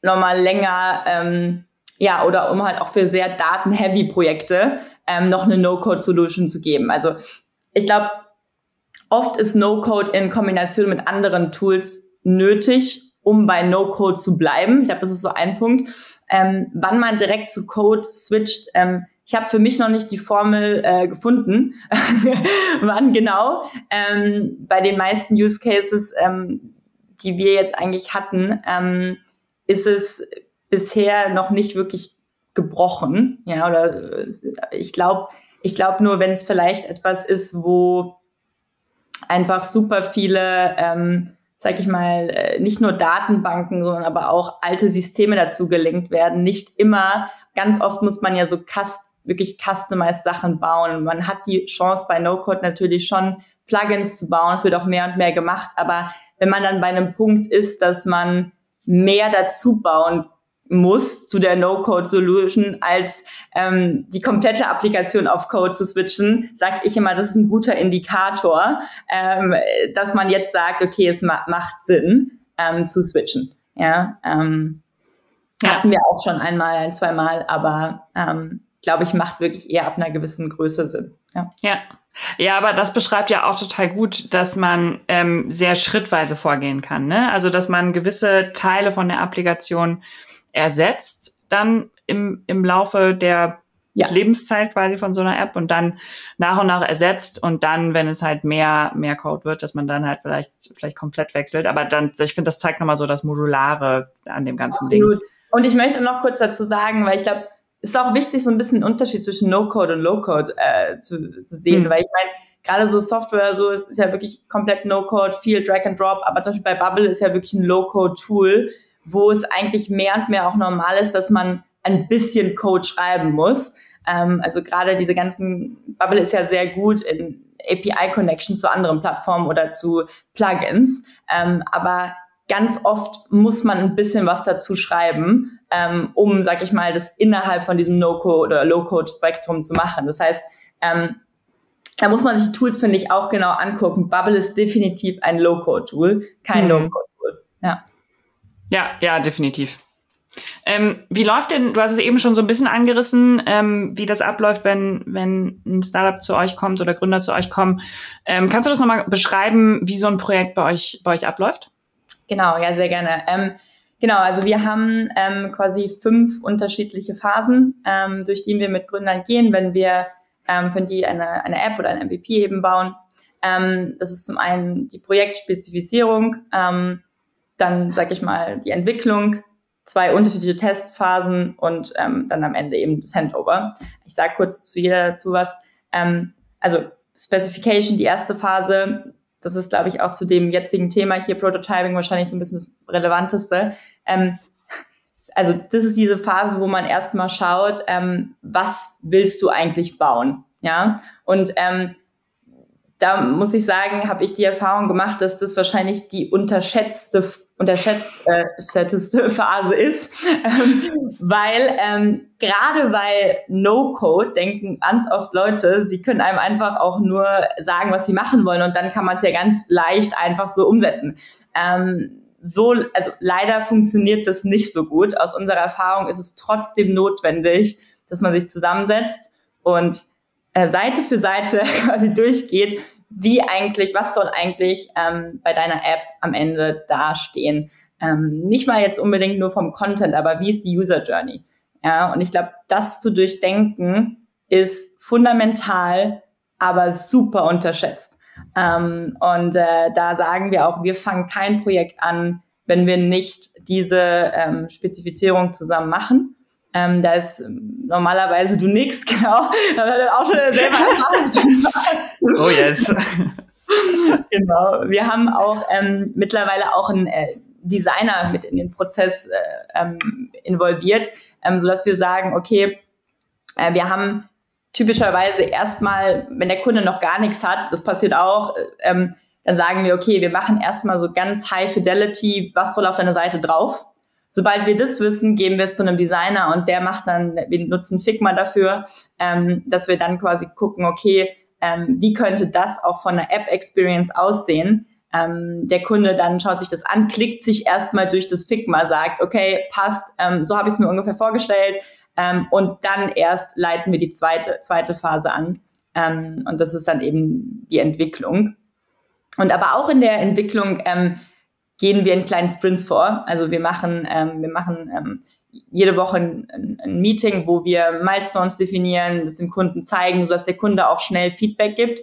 nochmal länger ähm, ja, oder um halt auch für sehr daten-heavy Projekte ähm, noch eine No-Code-Solution zu geben. Also ich glaube, oft ist No-Code in Kombination mit anderen Tools nötig, um bei No-Code zu bleiben. Ich glaube, das ist so ein Punkt. Ähm, wann man direkt zu Code switcht, ähm, ich habe für mich noch nicht die Formel äh, gefunden, wann genau. Ähm, bei den meisten Use Cases, ähm, die wir jetzt eigentlich hatten, ähm, ist es bisher noch nicht wirklich gebrochen. Ja, oder äh, ich glaube, ich glaube nur, wenn es vielleicht etwas ist, wo einfach super viele ähm, sag ich mal, äh, nicht nur Datenbanken, sondern aber auch alte Systeme dazu gelinkt werden. Nicht immer, ganz oft muss man ja so cust wirklich customized Sachen bauen. Man hat die Chance bei No-Code natürlich schon Plugins zu bauen. Es wird auch mehr und mehr gemacht. Aber wenn man dann bei einem Punkt ist, dass man mehr dazu bauen muss zu der No-Code-Solution, als ähm, die komplette Applikation auf Code zu switchen, sage ich immer, das ist ein guter Indikator, ähm, dass man jetzt sagt, okay, es ma macht Sinn ähm, zu switchen. Ja, ähm, ja, hatten wir auch schon einmal, ein, zweimal, aber ähm, glaube ich, macht wirklich eher ab einer gewissen Größe Sinn. Ja. ja. Ja, aber das beschreibt ja auch total gut, dass man ähm, sehr schrittweise vorgehen kann. Ne? Also, dass man gewisse Teile von der Applikation ersetzt dann im, im Laufe der ja. Lebenszeit quasi von so einer App und dann nach und nach ersetzt und dann, wenn es halt mehr, mehr Code wird, dass man dann halt vielleicht, vielleicht komplett wechselt. Aber dann, ich finde, das zeigt nochmal so das Modulare an dem ganzen Absolut. Ding. Und ich möchte noch kurz dazu sagen, weil ich glaube, es ist auch wichtig, so ein bisschen einen Unterschied zwischen No-Code und Low-Code äh, zu, zu sehen, hm. weil ich meine, gerade so Software, so ist, ist ja wirklich komplett No-Code, viel Drag and Drop, aber zum Beispiel bei Bubble ist ja wirklich ein Low-Code-Tool, wo es eigentlich mehr und mehr auch normal ist, dass man ein bisschen Code schreiben muss. Ähm, also gerade diese ganzen, Bubble ist ja sehr gut in API-Connection zu anderen Plattformen oder zu Plugins. Ähm, aber ganz oft muss man ein bisschen was dazu schreiben, ähm, um, sag ich mal, das innerhalb von diesem No-Code oder Low-Code-Spektrum zu machen. Das heißt, ähm, da muss man sich Tools, finde ich, auch genau angucken. Bubble ist definitiv ein Low-Code-Tool, kein mhm. No-Code-Tool. Ja. Ja, ja, definitiv. Ähm, wie läuft denn, du hast es eben schon so ein bisschen angerissen, ähm, wie das abläuft, wenn, wenn ein Startup zu euch kommt oder Gründer zu euch kommen. Ähm, kannst du das nochmal beschreiben, wie so ein Projekt bei euch, bei euch abläuft? Genau, ja, sehr gerne. Ähm, genau, also wir haben ähm, quasi fünf unterschiedliche Phasen, ähm, durch die wir mit Gründern gehen, wenn wir für die eine, eine App oder ein MVP eben bauen. Das ist zum einen die Projektspezifizierung, ähm, dann, sag ich mal, die Entwicklung, zwei unterschiedliche Testphasen und ähm, dann am Ende eben das Handover. Ich sage kurz zu jeder dazu was. Ähm, also Specification, die erste Phase, das ist, glaube ich, auch zu dem jetzigen Thema hier Prototyping wahrscheinlich so ein bisschen das Relevanteste. Ähm, also das ist diese Phase, wo man erstmal schaut, ähm, was willst du eigentlich bauen? Ja, und ähm, da muss ich sagen, habe ich die Erfahrung gemacht, dass das wahrscheinlich die unterschätzte unterschätzteste äh, Phase ist, ähm, weil ähm, gerade bei No-Code denken ganz oft Leute, sie können einem einfach auch nur sagen, was sie machen wollen und dann kann man es ja ganz leicht einfach so umsetzen. Ähm, so, also leider funktioniert das nicht so gut. Aus unserer Erfahrung ist es trotzdem notwendig, dass man sich zusammensetzt und äh, Seite für Seite quasi durchgeht wie eigentlich, was soll eigentlich ähm, bei deiner App am Ende dastehen. Ähm, nicht mal jetzt unbedingt nur vom Content, aber wie ist die User Journey? Ja, und ich glaube, das zu durchdenken ist fundamental, aber super unterschätzt. Ähm, und äh, da sagen wir auch, wir fangen kein Projekt an, wenn wir nicht diese ähm, Spezifizierung zusammen machen. Ähm, da ist ähm, normalerweise du nix, genau. Da wird auch schon selber Oh yes. genau. Wir haben auch ähm, mittlerweile auch einen äh, Designer mit in den Prozess äh, ähm, involviert, ähm, so dass wir sagen, okay, äh, wir haben typischerweise erstmal, wenn der Kunde noch gar nichts hat, das passiert auch, äh, ähm, dann sagen wir, okay, wir machen erstmal so ganz High Fidelity, was soll auf deiner Seite drauf? Sobald wir das wissen, geben wir es zu einem Designer und der macht dann, wir nutzen Figma dafür, ähm, dass wir dann quasi gucken, okay, ähm, wie könnte das auch von der App-Experience aussehen? Ähm, der Kunde dann schaut sich das an, klickt sich erstmal durch das Figma, sagt, okay, passt, ähm, so habe ich es mir ungefähr vorgestellt ähm, und dann erst leiten wir die zweite, zweite Phase an ähm, und das ist dann eben die Entwicklung. Und aber auch in der Entwicklung ähm, gehen wir in kleinen Sprints vor. Also wir machen, ähm, wir machen ähm, jede Woche ein, ein, Meeting, wo wir Milestones definieren, das dem Kunden zeigen, sodass der Kunde auch schnell Feedback gibt.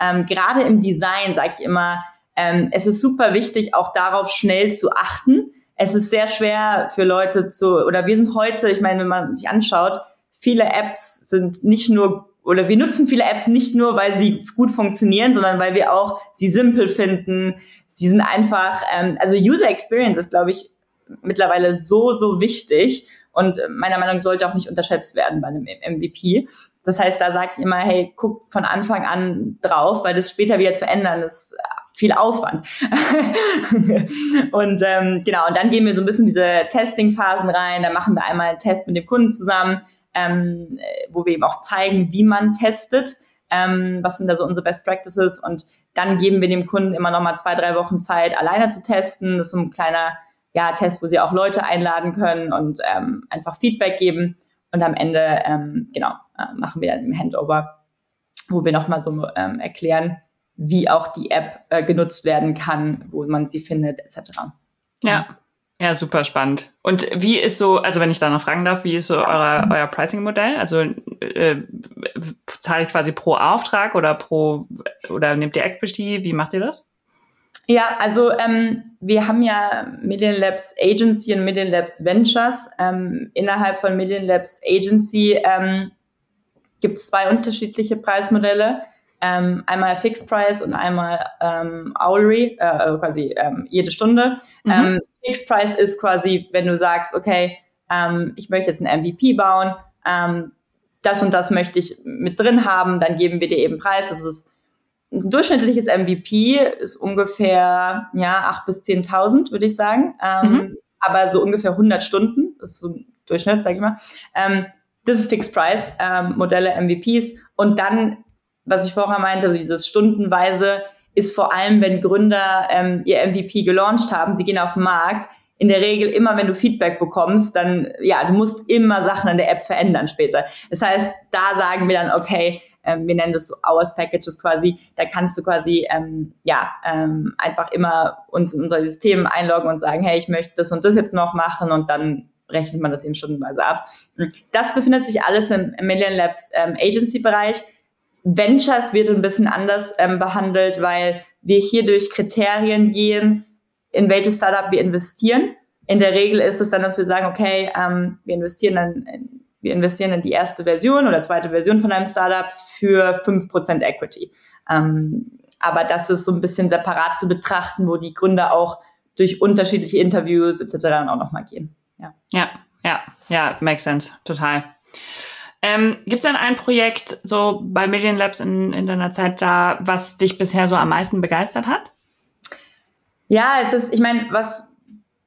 Ähm, Gerade im Design sage ich immer, ähm, es ist super wichtig, auch darauf schnell zu achten. Es ist sehr schwer für Leute zu, oder wir sind heute, ich meine, wenn man sich anschaut, viele Apps sind nicht nur oder wir nutzen viele Apps nicht nur, weil sie gut funktionieren, sondern weil wir auch sie simpel finden. Sie sind einfach, ähm, also User Experience ist, glaube ich, mittlerweile so, so wichtig und meiner Meinung nach sollte auch nicht unterschätzt werden bei einem MVP. Das heißt, da sage ich immer, hey, guck von Anfang an drauf, weil das später wieder zu ändern ist viel Aufwand. und ähm, genau, und dann gehen wir so ein bisschen diese Testing-Phasen rein. Da machen wir einmal einen Test mit dem Kunden zusammen, ähm, wo wir eben auch zeigen, wie man testet. Ähm, was sind da so unsere Best Practices und dann geben wir dem Kunden immer noch mal zwei, drei Wochen Zeit, alleine zu testen. Das ist so ein kleiner ja, Test, wo sie auch Leute einladen können und ähm, einfach Feedback geben. Und am Ende, ähm, genau, äh, machen wir dann im Handover, wo wir nochmal so ähm, erklären, wie auch die App äh, genutzt werden kann, wo man sie findet, etc. Ja. Ja, super spannend. Und wie ist so, also wenn ich da noch fragen darf, wie ist so euer, euer Pricing-Modell? Also äh, zahle ich quasi pro Auftrag oder pro oder nehmt ihr Equity? Wie macht ihr das? Ja, also ähm, wir haben ja Million Labs Agency und Million Labs Ventures. Ähm, innerhalb von Million Labs Agency ähm, gibt es zwei unterschiedliche Preismodelle. Ähm, einmal Fixed Price und einmal ähm, Hourly, äh, also quasi ähm, jede Stunde. Mhm. Ähm, Fixed Price ist quasi, wenn du sagst, okay, ähm, ich möchte jetzt ein MVP bauen, ähm, das und das möchte ich mit drin haben, dann geben wir dir eben Preis. Das ist ein durchschnittliches MVP ist ungefähr ja 8.000 bis 10.000, würde ich sagen. Ähm, mhm. Aber so ungefähr 100 Stunden, das ist so ein Durchschnitt, sage ich mal. Ähm, das ist Fixed Price, ähm, Modelle MVPs. Und dann, was ich vorher meinte, also dieses stundenweise ist vor allem, wenn Gründer ähm, ihr MVP gelauncht haben, sie gehen auf den Markt, in der Regel immer, wenn du Feedback bekommst, dann, ja, du musst immer Sachen an der App verändern später. Das heißt, da sagen wir dann, okay, ähm, wir nennen das so Hours Packages quasi, da kannst du quasi, ähm, ja, ähm, einfach immer uns in unser System einloggen und sagen, hey, ich möchte das und das jetzt noch machen und dann rechnet man das eben stundenweise ab. Das befindet sich alles im Million Labs ähm, Agency Bereich. Ventures wird ein bisschen anders ähm, behandelt, weil wir hier durch Kriterien gehen, in welches Startup wir investieren. In der Regel ist es dann, dass wir sagen, okay, ähm, wir investieren dann, in, wir investieren in die erste Version oder zweite Version von einem Startup für 5% Equity. Ähm, aber das ist so ein bisschen separat zu betrachten, wo die Gründer auch durch unterschiedliche Interviews etc. dann auch nochmal gehen. Ja, ja, ja, ja, makes sense, total. Ähm, Gibt es denn ein Projekt so bei Million Labs in, in deiner Zeit da, was dich bisher so am meisten begeistert hat? Ja, es ist, ich meine, was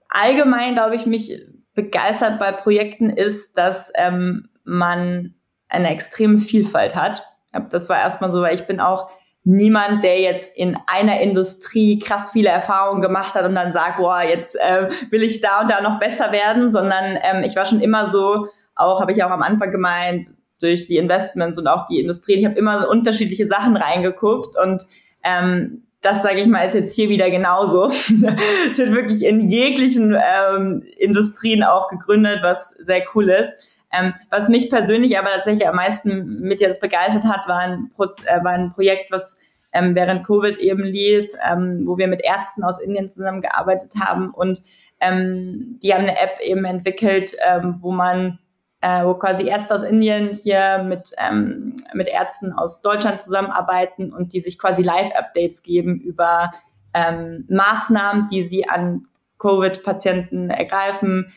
allgemein, glaube ich, mich begeistert bei Projekten ist, dass ähm, man eine extreme Vielfalt hat. Das war erstmal so, weil ich bin auch niemand, der jetzt in einer Industrie krass viele Erfahrungen gemacht hat und dann sagt, boah, jetzt äh, will ich da und da noch besser werden, sondern ähm, ich war schon immer so, auch habe ich auch am Anfang gemeint, durch die Investments und auch die Industrie, ich habe immer so unterschiedliche Sachen reingeguckt und ähm, das sage ich mal, ist jetzt hier wieder genauso. es wird wirklich in jeglichen ähm, Industrien auch gegründet, was sehr cool ist. Ähm, was mich persönlich aber tatsächlich am meisten mit jetzt begeistert hat, war ein, Pro äh, war ein Projekt, was ähm, während Covid eben lief, ähm, wo wir mit Ärzten aus Indien zusammengearbeitet haben und ähm, die haben eine App eben entwickelt, ähm, wo man äh, wo quasi Ärzte aus Indien hier mit, ähm, mit Ärzten aus Deutschland zusammenarbeiten und die sich quasi Live-Updates geben über ähm, Maßnahmen, die sie an Covid-Patienten ergreifen,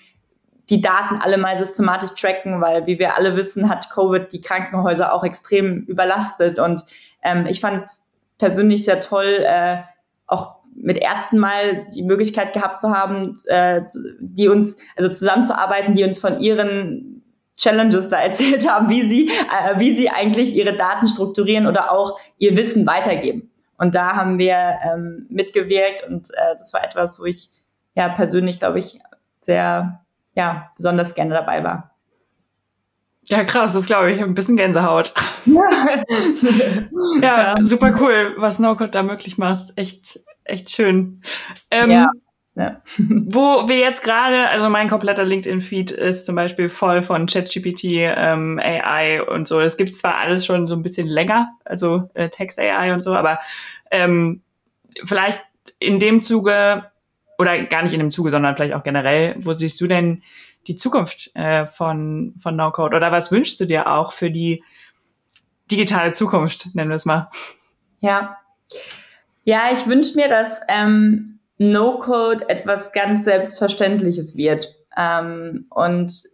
die Daten alle mal systematisch tracken, weil wie wir alle wissen, hat Covid die Krankenhäuser auch extrem überlastet. Und ähm, ich fand es persönlich sehr toll, äh, auch mit Ärzten mal die Möglichkeit gehabt zu haben, äh, die uns, also zusammenzuarbeiten, die uns von ihren Challenges da erzählt haben, wie sie, äh, wie sie eigentlich ihre Daten strukturieren oder auch ihr Wissen weitergeben. Und da haben wir ähm, mitgewirkt und äh, das war etwas, wo ich ja persönlich, glaube ich, sehr ja, besonders gerne dabei war. Ja, krass, das glaube ich. Ein bisschen Gänsehaut. Ja. ja, super cool, was No-Code da möglich macht. Echt, echt schön. Ähm, ja. Ja. wo wir jetzt gerade, also mein kompletter LinkedIn-Feed ist zum Beispiel voll von ChatGPT, ähm, AI und so. Es gibt zwar alles schon so ein bisschen länger, also äh, Text-AI und so, aber ähm, vielleicht in dem Zuge oder gar nicht in dem Zuge, sondern vielleicht auch generell, wo siehst du denn die Zukunft äh, von, von No-Code? Oder was wünschst du dir auch für die digitale Zukunft, nennen wir es mal? Ja. Ja, ich wünsche mir, dass ähm, No-Code etwas ganz Selbstverständliches wird. Ähm, und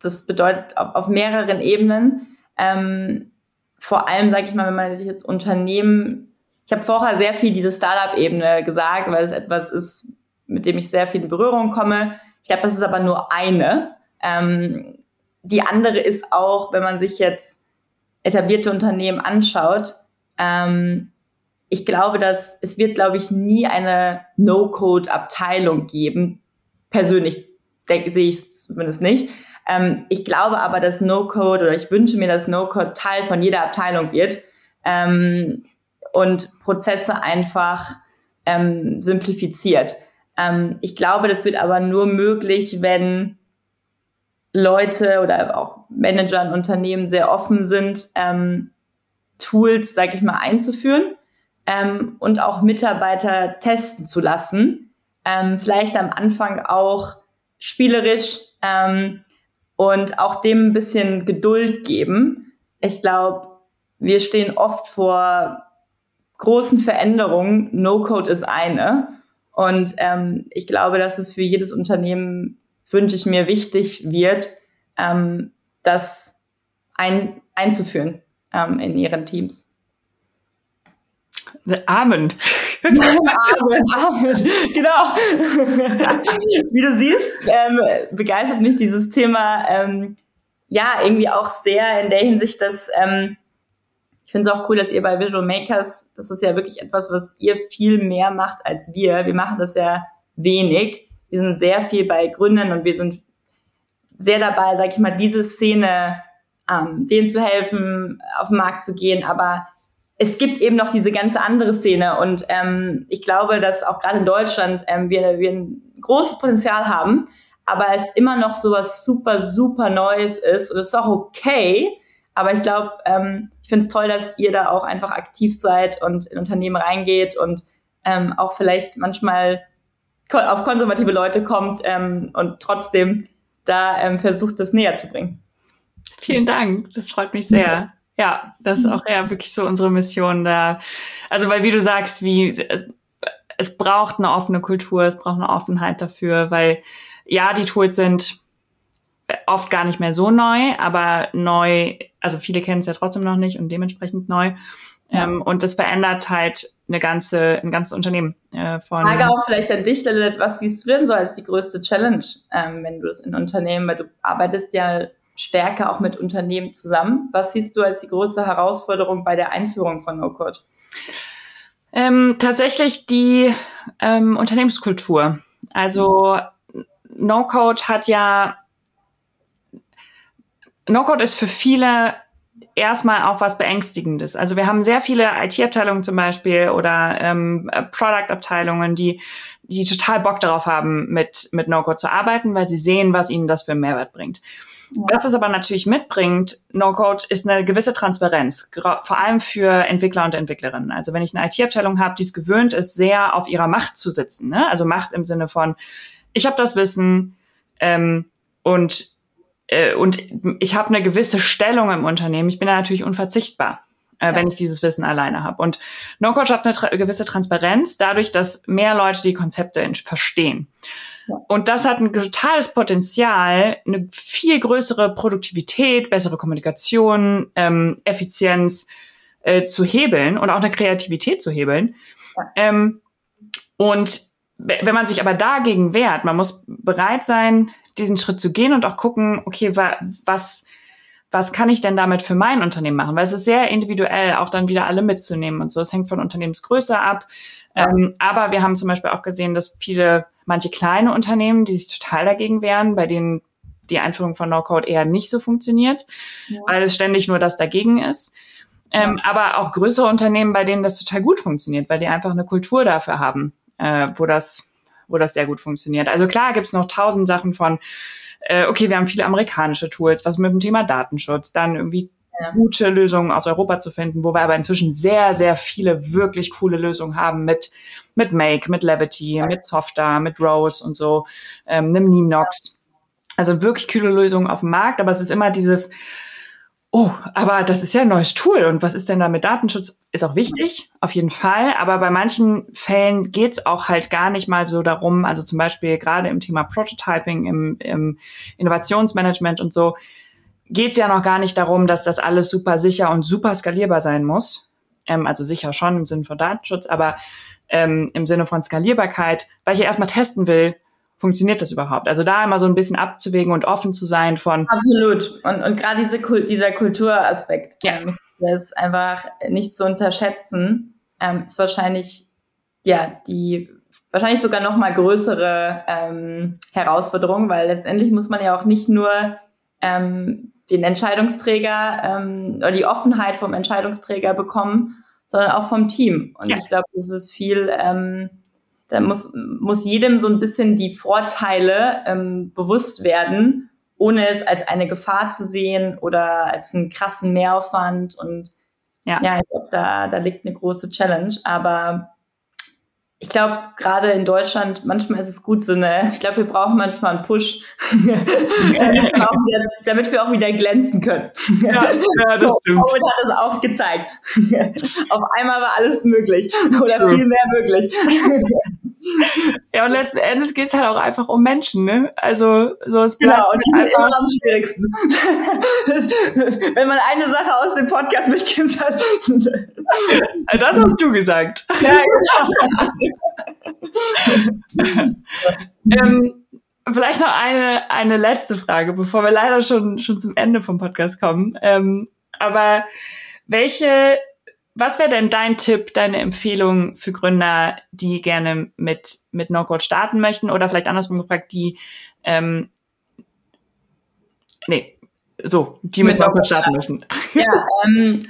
das bedeutet auf, auf mehreren Ebenen. Ähm, vor allem, sage ich mal, wenn man sich jetzt Unternehmen, ich habe vorher sehr viel diese Startup-Ebene gesagt, weil es etwas ist, mit dem ich sehr viel in Berührung komme. Ich glaube, das ist aber nur eine. Ähm, die andere ist auch, wenn man sich jetzt etablierte Unternehmen anschaut, ähm, ich glaube, dass es wird, glaube ich, nie eine No-Code-Abteilung geben. Persönlich denke, sehe ich es zumindest nicht. Ähm, ich glaube aber, dass No-Code oder ich wünsche mir, dass No-Code Teil von jeder Abteilung wird ähm, und Prozesse einfach ähm, simplifiziert. Ähm, ich glaube, das wird aber nur möglich, wenn Leute oder auch Manager in Unternehmen sehr offen sind, ähm, Tools, sage ich mal, einzuführen ähm, und auch Mitarbeiter testen zu lassen. Ähm, vielleicht am Anfang auch spielerisch ähm, und auch dem ein bisschen Geduld geben. Ich glaube, wir stehen oft vor großen Veränderungen. No-Code ist eine. Und ähm, ich glaube, dass es für jedes Unternehmen, das wünsche ich mir, wichtig wird, ähm, das ein, einzuführen ähm, in ihren Teams. Amen. Amen, Amen. Genau. Wie du siehst, ähm, begeistert mich dieses Thema ähm, ja irgendwie auch sehr in der Hinsicht, dass ähm, ich finde es auch cool, dass ihr bei Visual Makers, das ist ja wirklich etwas, was ihr viel mehr macht als wir. Wir machen das ja wenig. Wir sind sehr viel bei Gründen und wir sind sehr dabei, sag ich mal, diese Szene ähm, denen zu helfen, auf den Markt zu gehen, aber es gibt eben noch diese ganze andere Szene und ähm, ich glaube, dass auch gerade in Deutschland ähm, wir, wir ein großes Potenzial haben, aber es immer noch so was super, super Neues ist und es ist auch okay, aber ich glaube, ähm, ich finde es toll, dass ihr da auch einfach aktiv seid und in Unternehmen reingeht und ähm, auch vielleicht manchmal auf konservative Leute kommt ähm, und trotzdem da ähm, versucht, das näher zu bringen. Vielen Dank, das freut mich sehr. Ja, das ist mhm. auch eher wirklich so unsere Mission da. Also, weil wie du sagst, wie es braucht eine offene Kultur, es braucht eine Offenheit dafür, weil ja, die Tools sind oft gar nicht mehr so neu, aber neu, also viele kennen es ja trotzdem noch nicht und dementsprechend neu. Ja. Ähm, und das verändert halt eine ganze, ein ganzes Unternehmen äh, von. Frage auch vielleicht an dich, was siehst du denn so als die größte Challenge, ähm, wenn du es in Unternehmen, weil du arbeitest ja stärker auch mit Unternehmen zusammen. Was siehst du als die größte Herausforderung bei der Einführung von No-Code? Ähm, tatsächlich die ähm, Unternehmenskultur. Also No-Code hat ja No-Code ist für viele erstmal auch was Beängstigendes. Also wir haben sehr viele IT-Abteilungen zum Beispiel oder ähm, Product-Abteilungen, die, die total Bock darauf haben, mit, mit No-Code zu arbeiten, weil sie sehen, was ihnen das für einen Mehrwert bringt. Was es aber natürlich mitbringt, No-Code, ist eine gewisse Transparenz, vor allem für Entwickler und Entwicklerinnen. Also wenn ich eine IT-Abteilung habe, die es gewöhnt ist, sehr auf ihrer Macht zu sitzen, ne? also Macht im Sinne von, ich habe das Wissen ähm, und äh, und ich habe eine gewisse Stellung im Unternehmen. Ich bin da natürlich unverzichtbar, äh, ja. wenn ich dieses Wissen alleine habe. Und No-Code schafft eine tra gewisse Transparenz dadurch, dass mehr Leute die Konzepte verstehen. Ja. Und das hat ein totales Potenzial, eine viel größere Produktivität, bessere Kommunikation, ähm, Effizienz äh, zu hebeln und auch eine Kreativität zu hebeln. Ja. Ähm, und wenn man sich aber dagegen wehrt, man muss bereit sein, diesen Schritt zu gehen und auch gucken, okay, wa was, was kann ich denn damit für mein Unternehmen machen? Weil es ist sehr individuell, auch dann wieder alle mitzunehmen und so. Es hängt von Unternehmensgröße ab. Ähm, aber wir haben zum Beispiel auch gesehen, dass viele, manche kleine Unternehmen, die sich total dagegen wehren, bei denen die Einführung von No-Code eher nicht so funktioniert, ja. weil es ständig nur das dagegen ist. Ähm, ja. Aber auch größere Unternehmen, bei denen das total gut funktioniert, weil die einfach eine Kultur dafür haben, äh, wo das, wo das sehr gut funktioniert. Also klar gibt's noch tausend Sachen von, äh, okay, wir haben viele amerikanische Tools, was mit dem Thema Datenschutz, dann irgendwie ja. gute Lösungen aus Europa zu finden, wo wir aber inzwischen sehr, sehr viele wirklich coole Lösungen haben mit, mit Make, mit Levity, ja. mit Softer, mit Rose und so, ähm, einem Nemox. Also wirklich coole Lösungen auf dem Markt, aber es ist immer dieses, oh, aber das ist ja ein neues Tool und was ist denn da mit Datenschutz? Ist auch wichtig, auf jeden Fall, aber bei manchen Fällen geht's auch halt gar nicht mal so darum, also zum Beispiel gerade im Thema Prototyping, im, im Innovationsmanagement und so, geht's ja noch gar nicht darum, dass das alles super sicher und super skalierbar sein muss. Ähm, also sicher schon im Sinne von Datenschutz, aber ähm, im Sinne von Skalierbarkeit, weil ich ja erstmal testen will, funktioniert das überhaupt? Also da immer so ein bisschen abzuwägen und offen zu sein von. Absolut. Und, und gerade diese, dieser Kulturaspekt, ja. Ähm, der ist einfach nicht zu unterschätzen, ähm, ist wahrscheinlich, ja, die wahrscheinlich sogar noch mal größere ähm, Herausforderung, weil letztendlich muss man ja auch nicht nur ähm, den Entscheidungsträger ähm, oder die Offenheit vom Entscheidungsträger bekommen, sondern auch vom Team. Und ja. ich glaube, das ist viel, ähm, da muss, muss jedem so ein bisschen die Vorteile ähm, bewusst werden, ohne es als eine Gefahr zu sehen oder als einen krassen Mehraufwand. Und ja, ja ich glaube, da, da liegt eine große Challenge. Aber ich glaube, gerade in Deutschland, manchmal ist es gut so eine, ich glaube, wir brauchen manchmal einen Push, damit, wir wieder, damit, wir auch wieder glänzen können. Ja, ja das stimmt. Covid hat es auch gezeigt. Auf einmal war alles möglich oder True. viel mehr möglich. Ja, und letzten Endes geht es halt auch einfach um Menschen, ne? Also so es bleibt genau, und die sind immer am schwierigsten. wenn man eine Sache aus dem Podcast mitgibt hat. das hast du gesagt. Ja, genau. ähm, vielleicht noch eine, eine letzte Frage, bevor wir leider schon, schon zum Ende vom Podcast kommen. Ähm, aber welche was wäre denn dein Tipp, deine Empfehlung für Gründer, die gerne mit, mit No-Code starten möchten oder vielleicht andersrum gefragt, die, ähm, nee, so, die mit, mit No-Code starten möchten? Ja, ähm,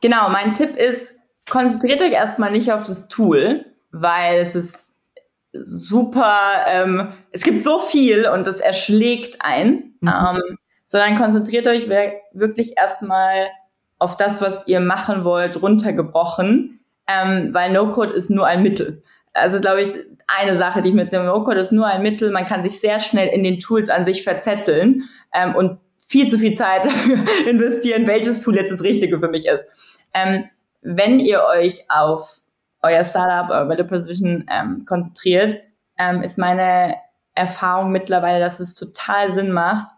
genau, mein Tipp ist, konzentriert euch erstmal nicht auf das Tool, weil es ist super, ähm, es gibt so viel und es erschlägt ein, mhm. ähm, sondern konzentriert euch wirklich erstmal auf das, was ihr machen wollt, runtergebrochen, ähm, weil No-Code ist nur ein Mittel. Also glaube ich, eine Sache, die ich mit dem No-Code ist nur ein Mittel. Man kann sich sehr schnell in den Tools an sich verzetteln ähm, und viel zu viel Zeit dafür investieren, welches Tool jetzt das Richtige für mich ist. Ähm, wenn ihr euch auf euer Startup, euer Value Position ähm, konzentriert, ähm, ist meine Erfahrung mittlerweile, dass es total Sinn macht,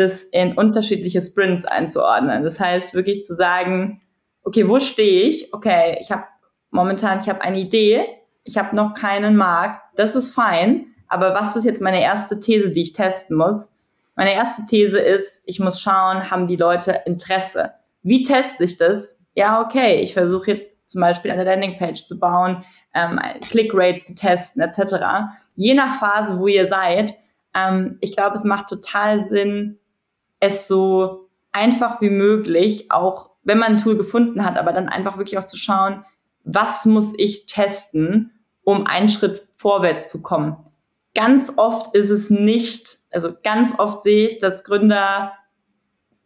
das in unterschiedliche Sprints einzuordnen. Das heißt, wirklich zu sagen, okay, wo stehe ich? Okay, ich habe momentan, ich habe eine Idee, ich habe noch keinen Markt, das ist fein, aber was ist jetzt meine erste These, die ich testen muss? Meine erste These ist, ich muss schauen, haben die Leute Interesse? Wie teste ich das? Ja, okay, ich versuche jetzt zum Beispiel eine Landingpage zu bauen, ähm, Click-Rates zu testen, etc. Je nach Phase, wo ihr seid, ähm, ich glaube, es macht total Sinn, es so einfach wie möglich, auch wenn man ein Tool gefunden hat, aber dann einfach wirklich auch zu schauen, was muss ich testen, um einen Schritt vorwärts zu kommen. Ganz oft ist es nicht, also ganz oft sehe ich, dass Gründer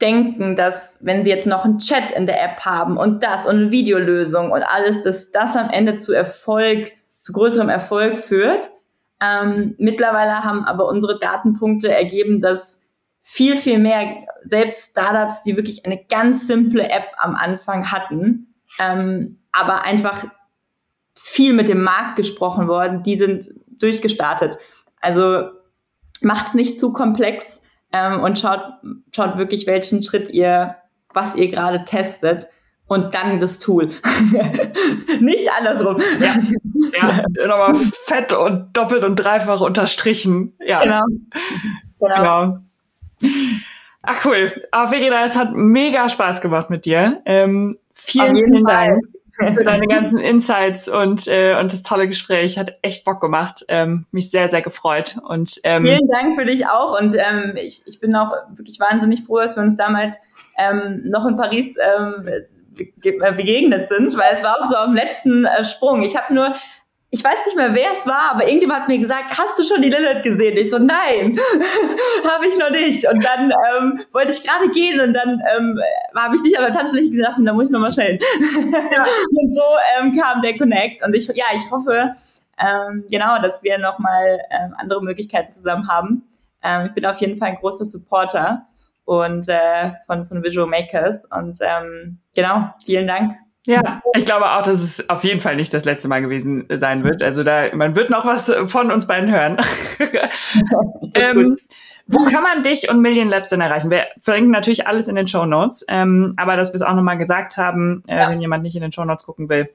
denken, dass wenn sie jetzt noch einen Chat in der App haben und das und eine Videolösung und alles, dass das am Ende zu Erfolg, zu größerem Erfolg führt. Ähm, mittlerweile haben aber unsere Datenpunkte ergeben, dass viel, viel mehr, selbst Startups, die wirklich eine ganz simple App am Anfang hatten, ähm, aber einfach viel mit dem Markt gesprochen worden, die sind durchgestartet. Also macht's nicht zu komplex ähm, und schaut, schaut wirklich, welchen Schritt ihr, was ihr gerade testet und dann das Tool. Nicht andersrum. Ja, ja nochmal fett und doppelt und dreifach unterstrichen. Ja. Genau. genau. genau. Ach cool. Aber Verena, es hat mega Spaß gemacht mit dir. Ähm, vielen, vielen Dank. für deine ganzen Insights und, äh, und das tolle Gespräch. Hat echt Bock gemacht. Ähm, mich sehr, sehr gefreut. Und, ähm, Vielen Dank für dich auch. Und ähm, ich, ich bin auch wirklich wahnsinnig froh, dass wir uns damals ähm, noch in Paris ähm, begegnet sind, weil es war auch so am letzten äh, Sprung. Ich habe nur ich weiß nicht mehr, wer es war, aber irgendjemand hat mir gesagt, hast du schon die Lilith gesehen? Ich so, nein, habe ich noch nicht. Und dann ähm, wollte ich gerade gehen und dann ähm, habe ich dich aber Tanzfläche gesagt und da muss ich nochmal schnell. und so ähm, kam der Connect. Und ich, ja, ich hoffe, ähm, genau, dass wir nochmal ähm, andere Möglichkeiten zusammen haben. Ähm, ich bin auf jeden Fall ein großer Supporter und äh, von, von Visual Makers. Und ähm, genau, vielen Dank. Ja, ich glaube auch, dass es auf jeden Fall nicht das letzte Mal gewesen sein wird. Also da, man wird noch was von uns beiden hören. ähm, wo kann man dich und Million Labs denn erreichen? Wir verlinken natürlich alles in den Show Notes, ähm, aber dass wir es auch nochmal gesagt haben, äh, ja. wenn jemand nicht in den Show Notes gucken will.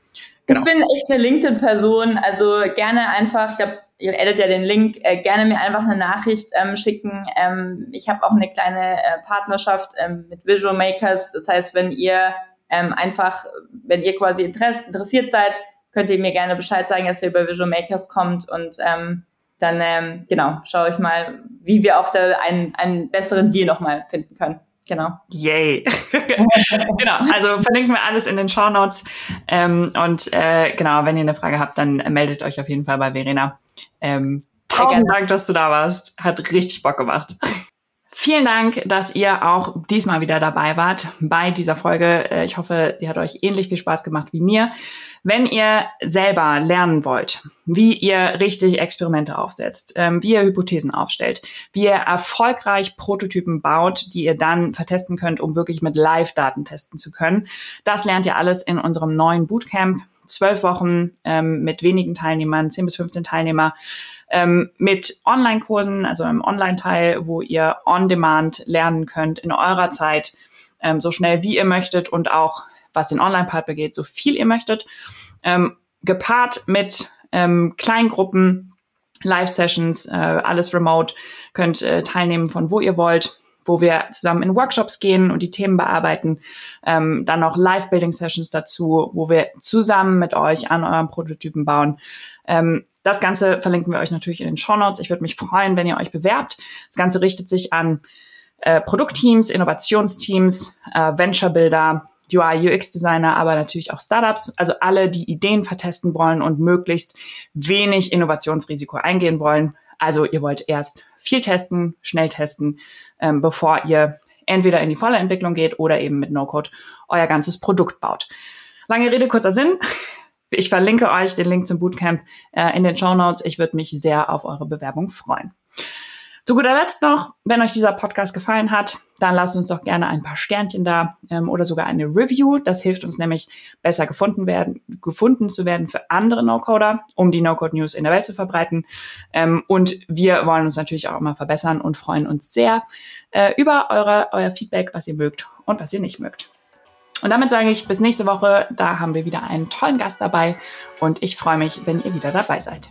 Genau. Ich bin echt eine LinkedIn-Person, also gerne einfach, ich habe ihr edit ja den Link, äh, gerne mir einfach eine Nachricht ähm, schicken. Ähm, ich habe auch eine kleine äh, Partnerschaft ähm, mit Visual Makers. Das heißt, wenn ihr ähm, einfach, wenn ihr quasi Interess interessiert seid, könnt ihr mir gerne Bescheid sagen, dass ihr über Visual Makers kommt und ähm, dann ähm, genau schaue ich mal, wie wir auch da einen, einen besseren Deal nochmal finden können. Genau. Yay. genau, also verlinken wir alles in den Show Notes. Ähm, und äh, genau, wenn ihr eine Frage habt, dann meldet euch auf jeden Fall bei Verena. Ähm, tausend Dank, dass du da warst. Hat richtig Bock gemacht. Vielen Dank, dass ihr auch diesmal wieder dabei wart bei dieser Folge. Äh, ich hoffe, sie hat euch ähnlich viel Spaß gemacht wie mir. Wenn ihr selber lernen wollt, wie ihr richtig Experimente aufsetzt, ähm, wie ihr Hypothesen aufstellt, wie ihr erfolgreich Prototypen baut, die ihr dann vertesten könnt, um wirklich mit Live-Daten testen zu können, das lernt ihr alles in unserem neuen Bootcamp. Zwölf Wochen ähm, mit wenigen Teilnehmern, zehn bis 15 Teilnehmer ähm, mit Online-Kursen, also im Online-Teil, wo ihr on-demand lernen könnt in eurer Zeit, ähm, so schnell wie ihr möchtet und auch was den Online-Part begeht, so viel ihr möchtet. Ähm, gepaart mit ähm, Kleingruppen, Live-Sessions, äh, alles remote, könnt äh, teilnehmen von wo ihr wollt wo wir zusammen in Workshops gehen und die Themen bearbeiten. Ähm, dann noch Live-Building-Sessions dazu, wo wir zusammen mit euch an euren Prototypen bauen. Ähm, das Ganze verlinken wir euch natürlich in den Show Notes. Ich würde mich freuen, wenn ihr euch bewerbt. Das Ganze richtet sich an äh, Produktteams, Innovationsteams, äh, Venture-Builder, UI, UX-Designer, aber natürlich auch Startups, also alle, die Ideen vertesten wollen und möglichst wenig Innovationsrisiko eingehen wollen. Also ihr wollt erst viel testen, schnell testen, ähm, bevor ihr entweder in die volle Entwicklung geht oder eben mit No-Code euer ganzes Produkt baut. Lange Rede, kurzer Sinn. Ich verlinke euch den Link zum Bootcamp äh, in den Show Notes. Ich würde mich sehr auf eure Bewerbung freuen. Zu guter Letzt noch, wenn euch dieser Podcast gefallen hat, dann lasst uns doch gerne ein paar Sternchen da ähm, oder sogar eine Review. Das hilft uns nämlich besser gefunden werden, gefunden zu werden für andere No-Coder, um die No-Code-News in der Welt zu verbreiten. Ähm, und wir wollen uns natürlich auch immer verbessern und freuen uns sehr äh, über eure, euer Feedback, was ihr mögt und was ihr nicht mögt. Und damit sage ich bis nächste Woche. Da haben wir wieder einen tollen Gast dabei und ich freue mich, wenn ihr wieder dabei seid.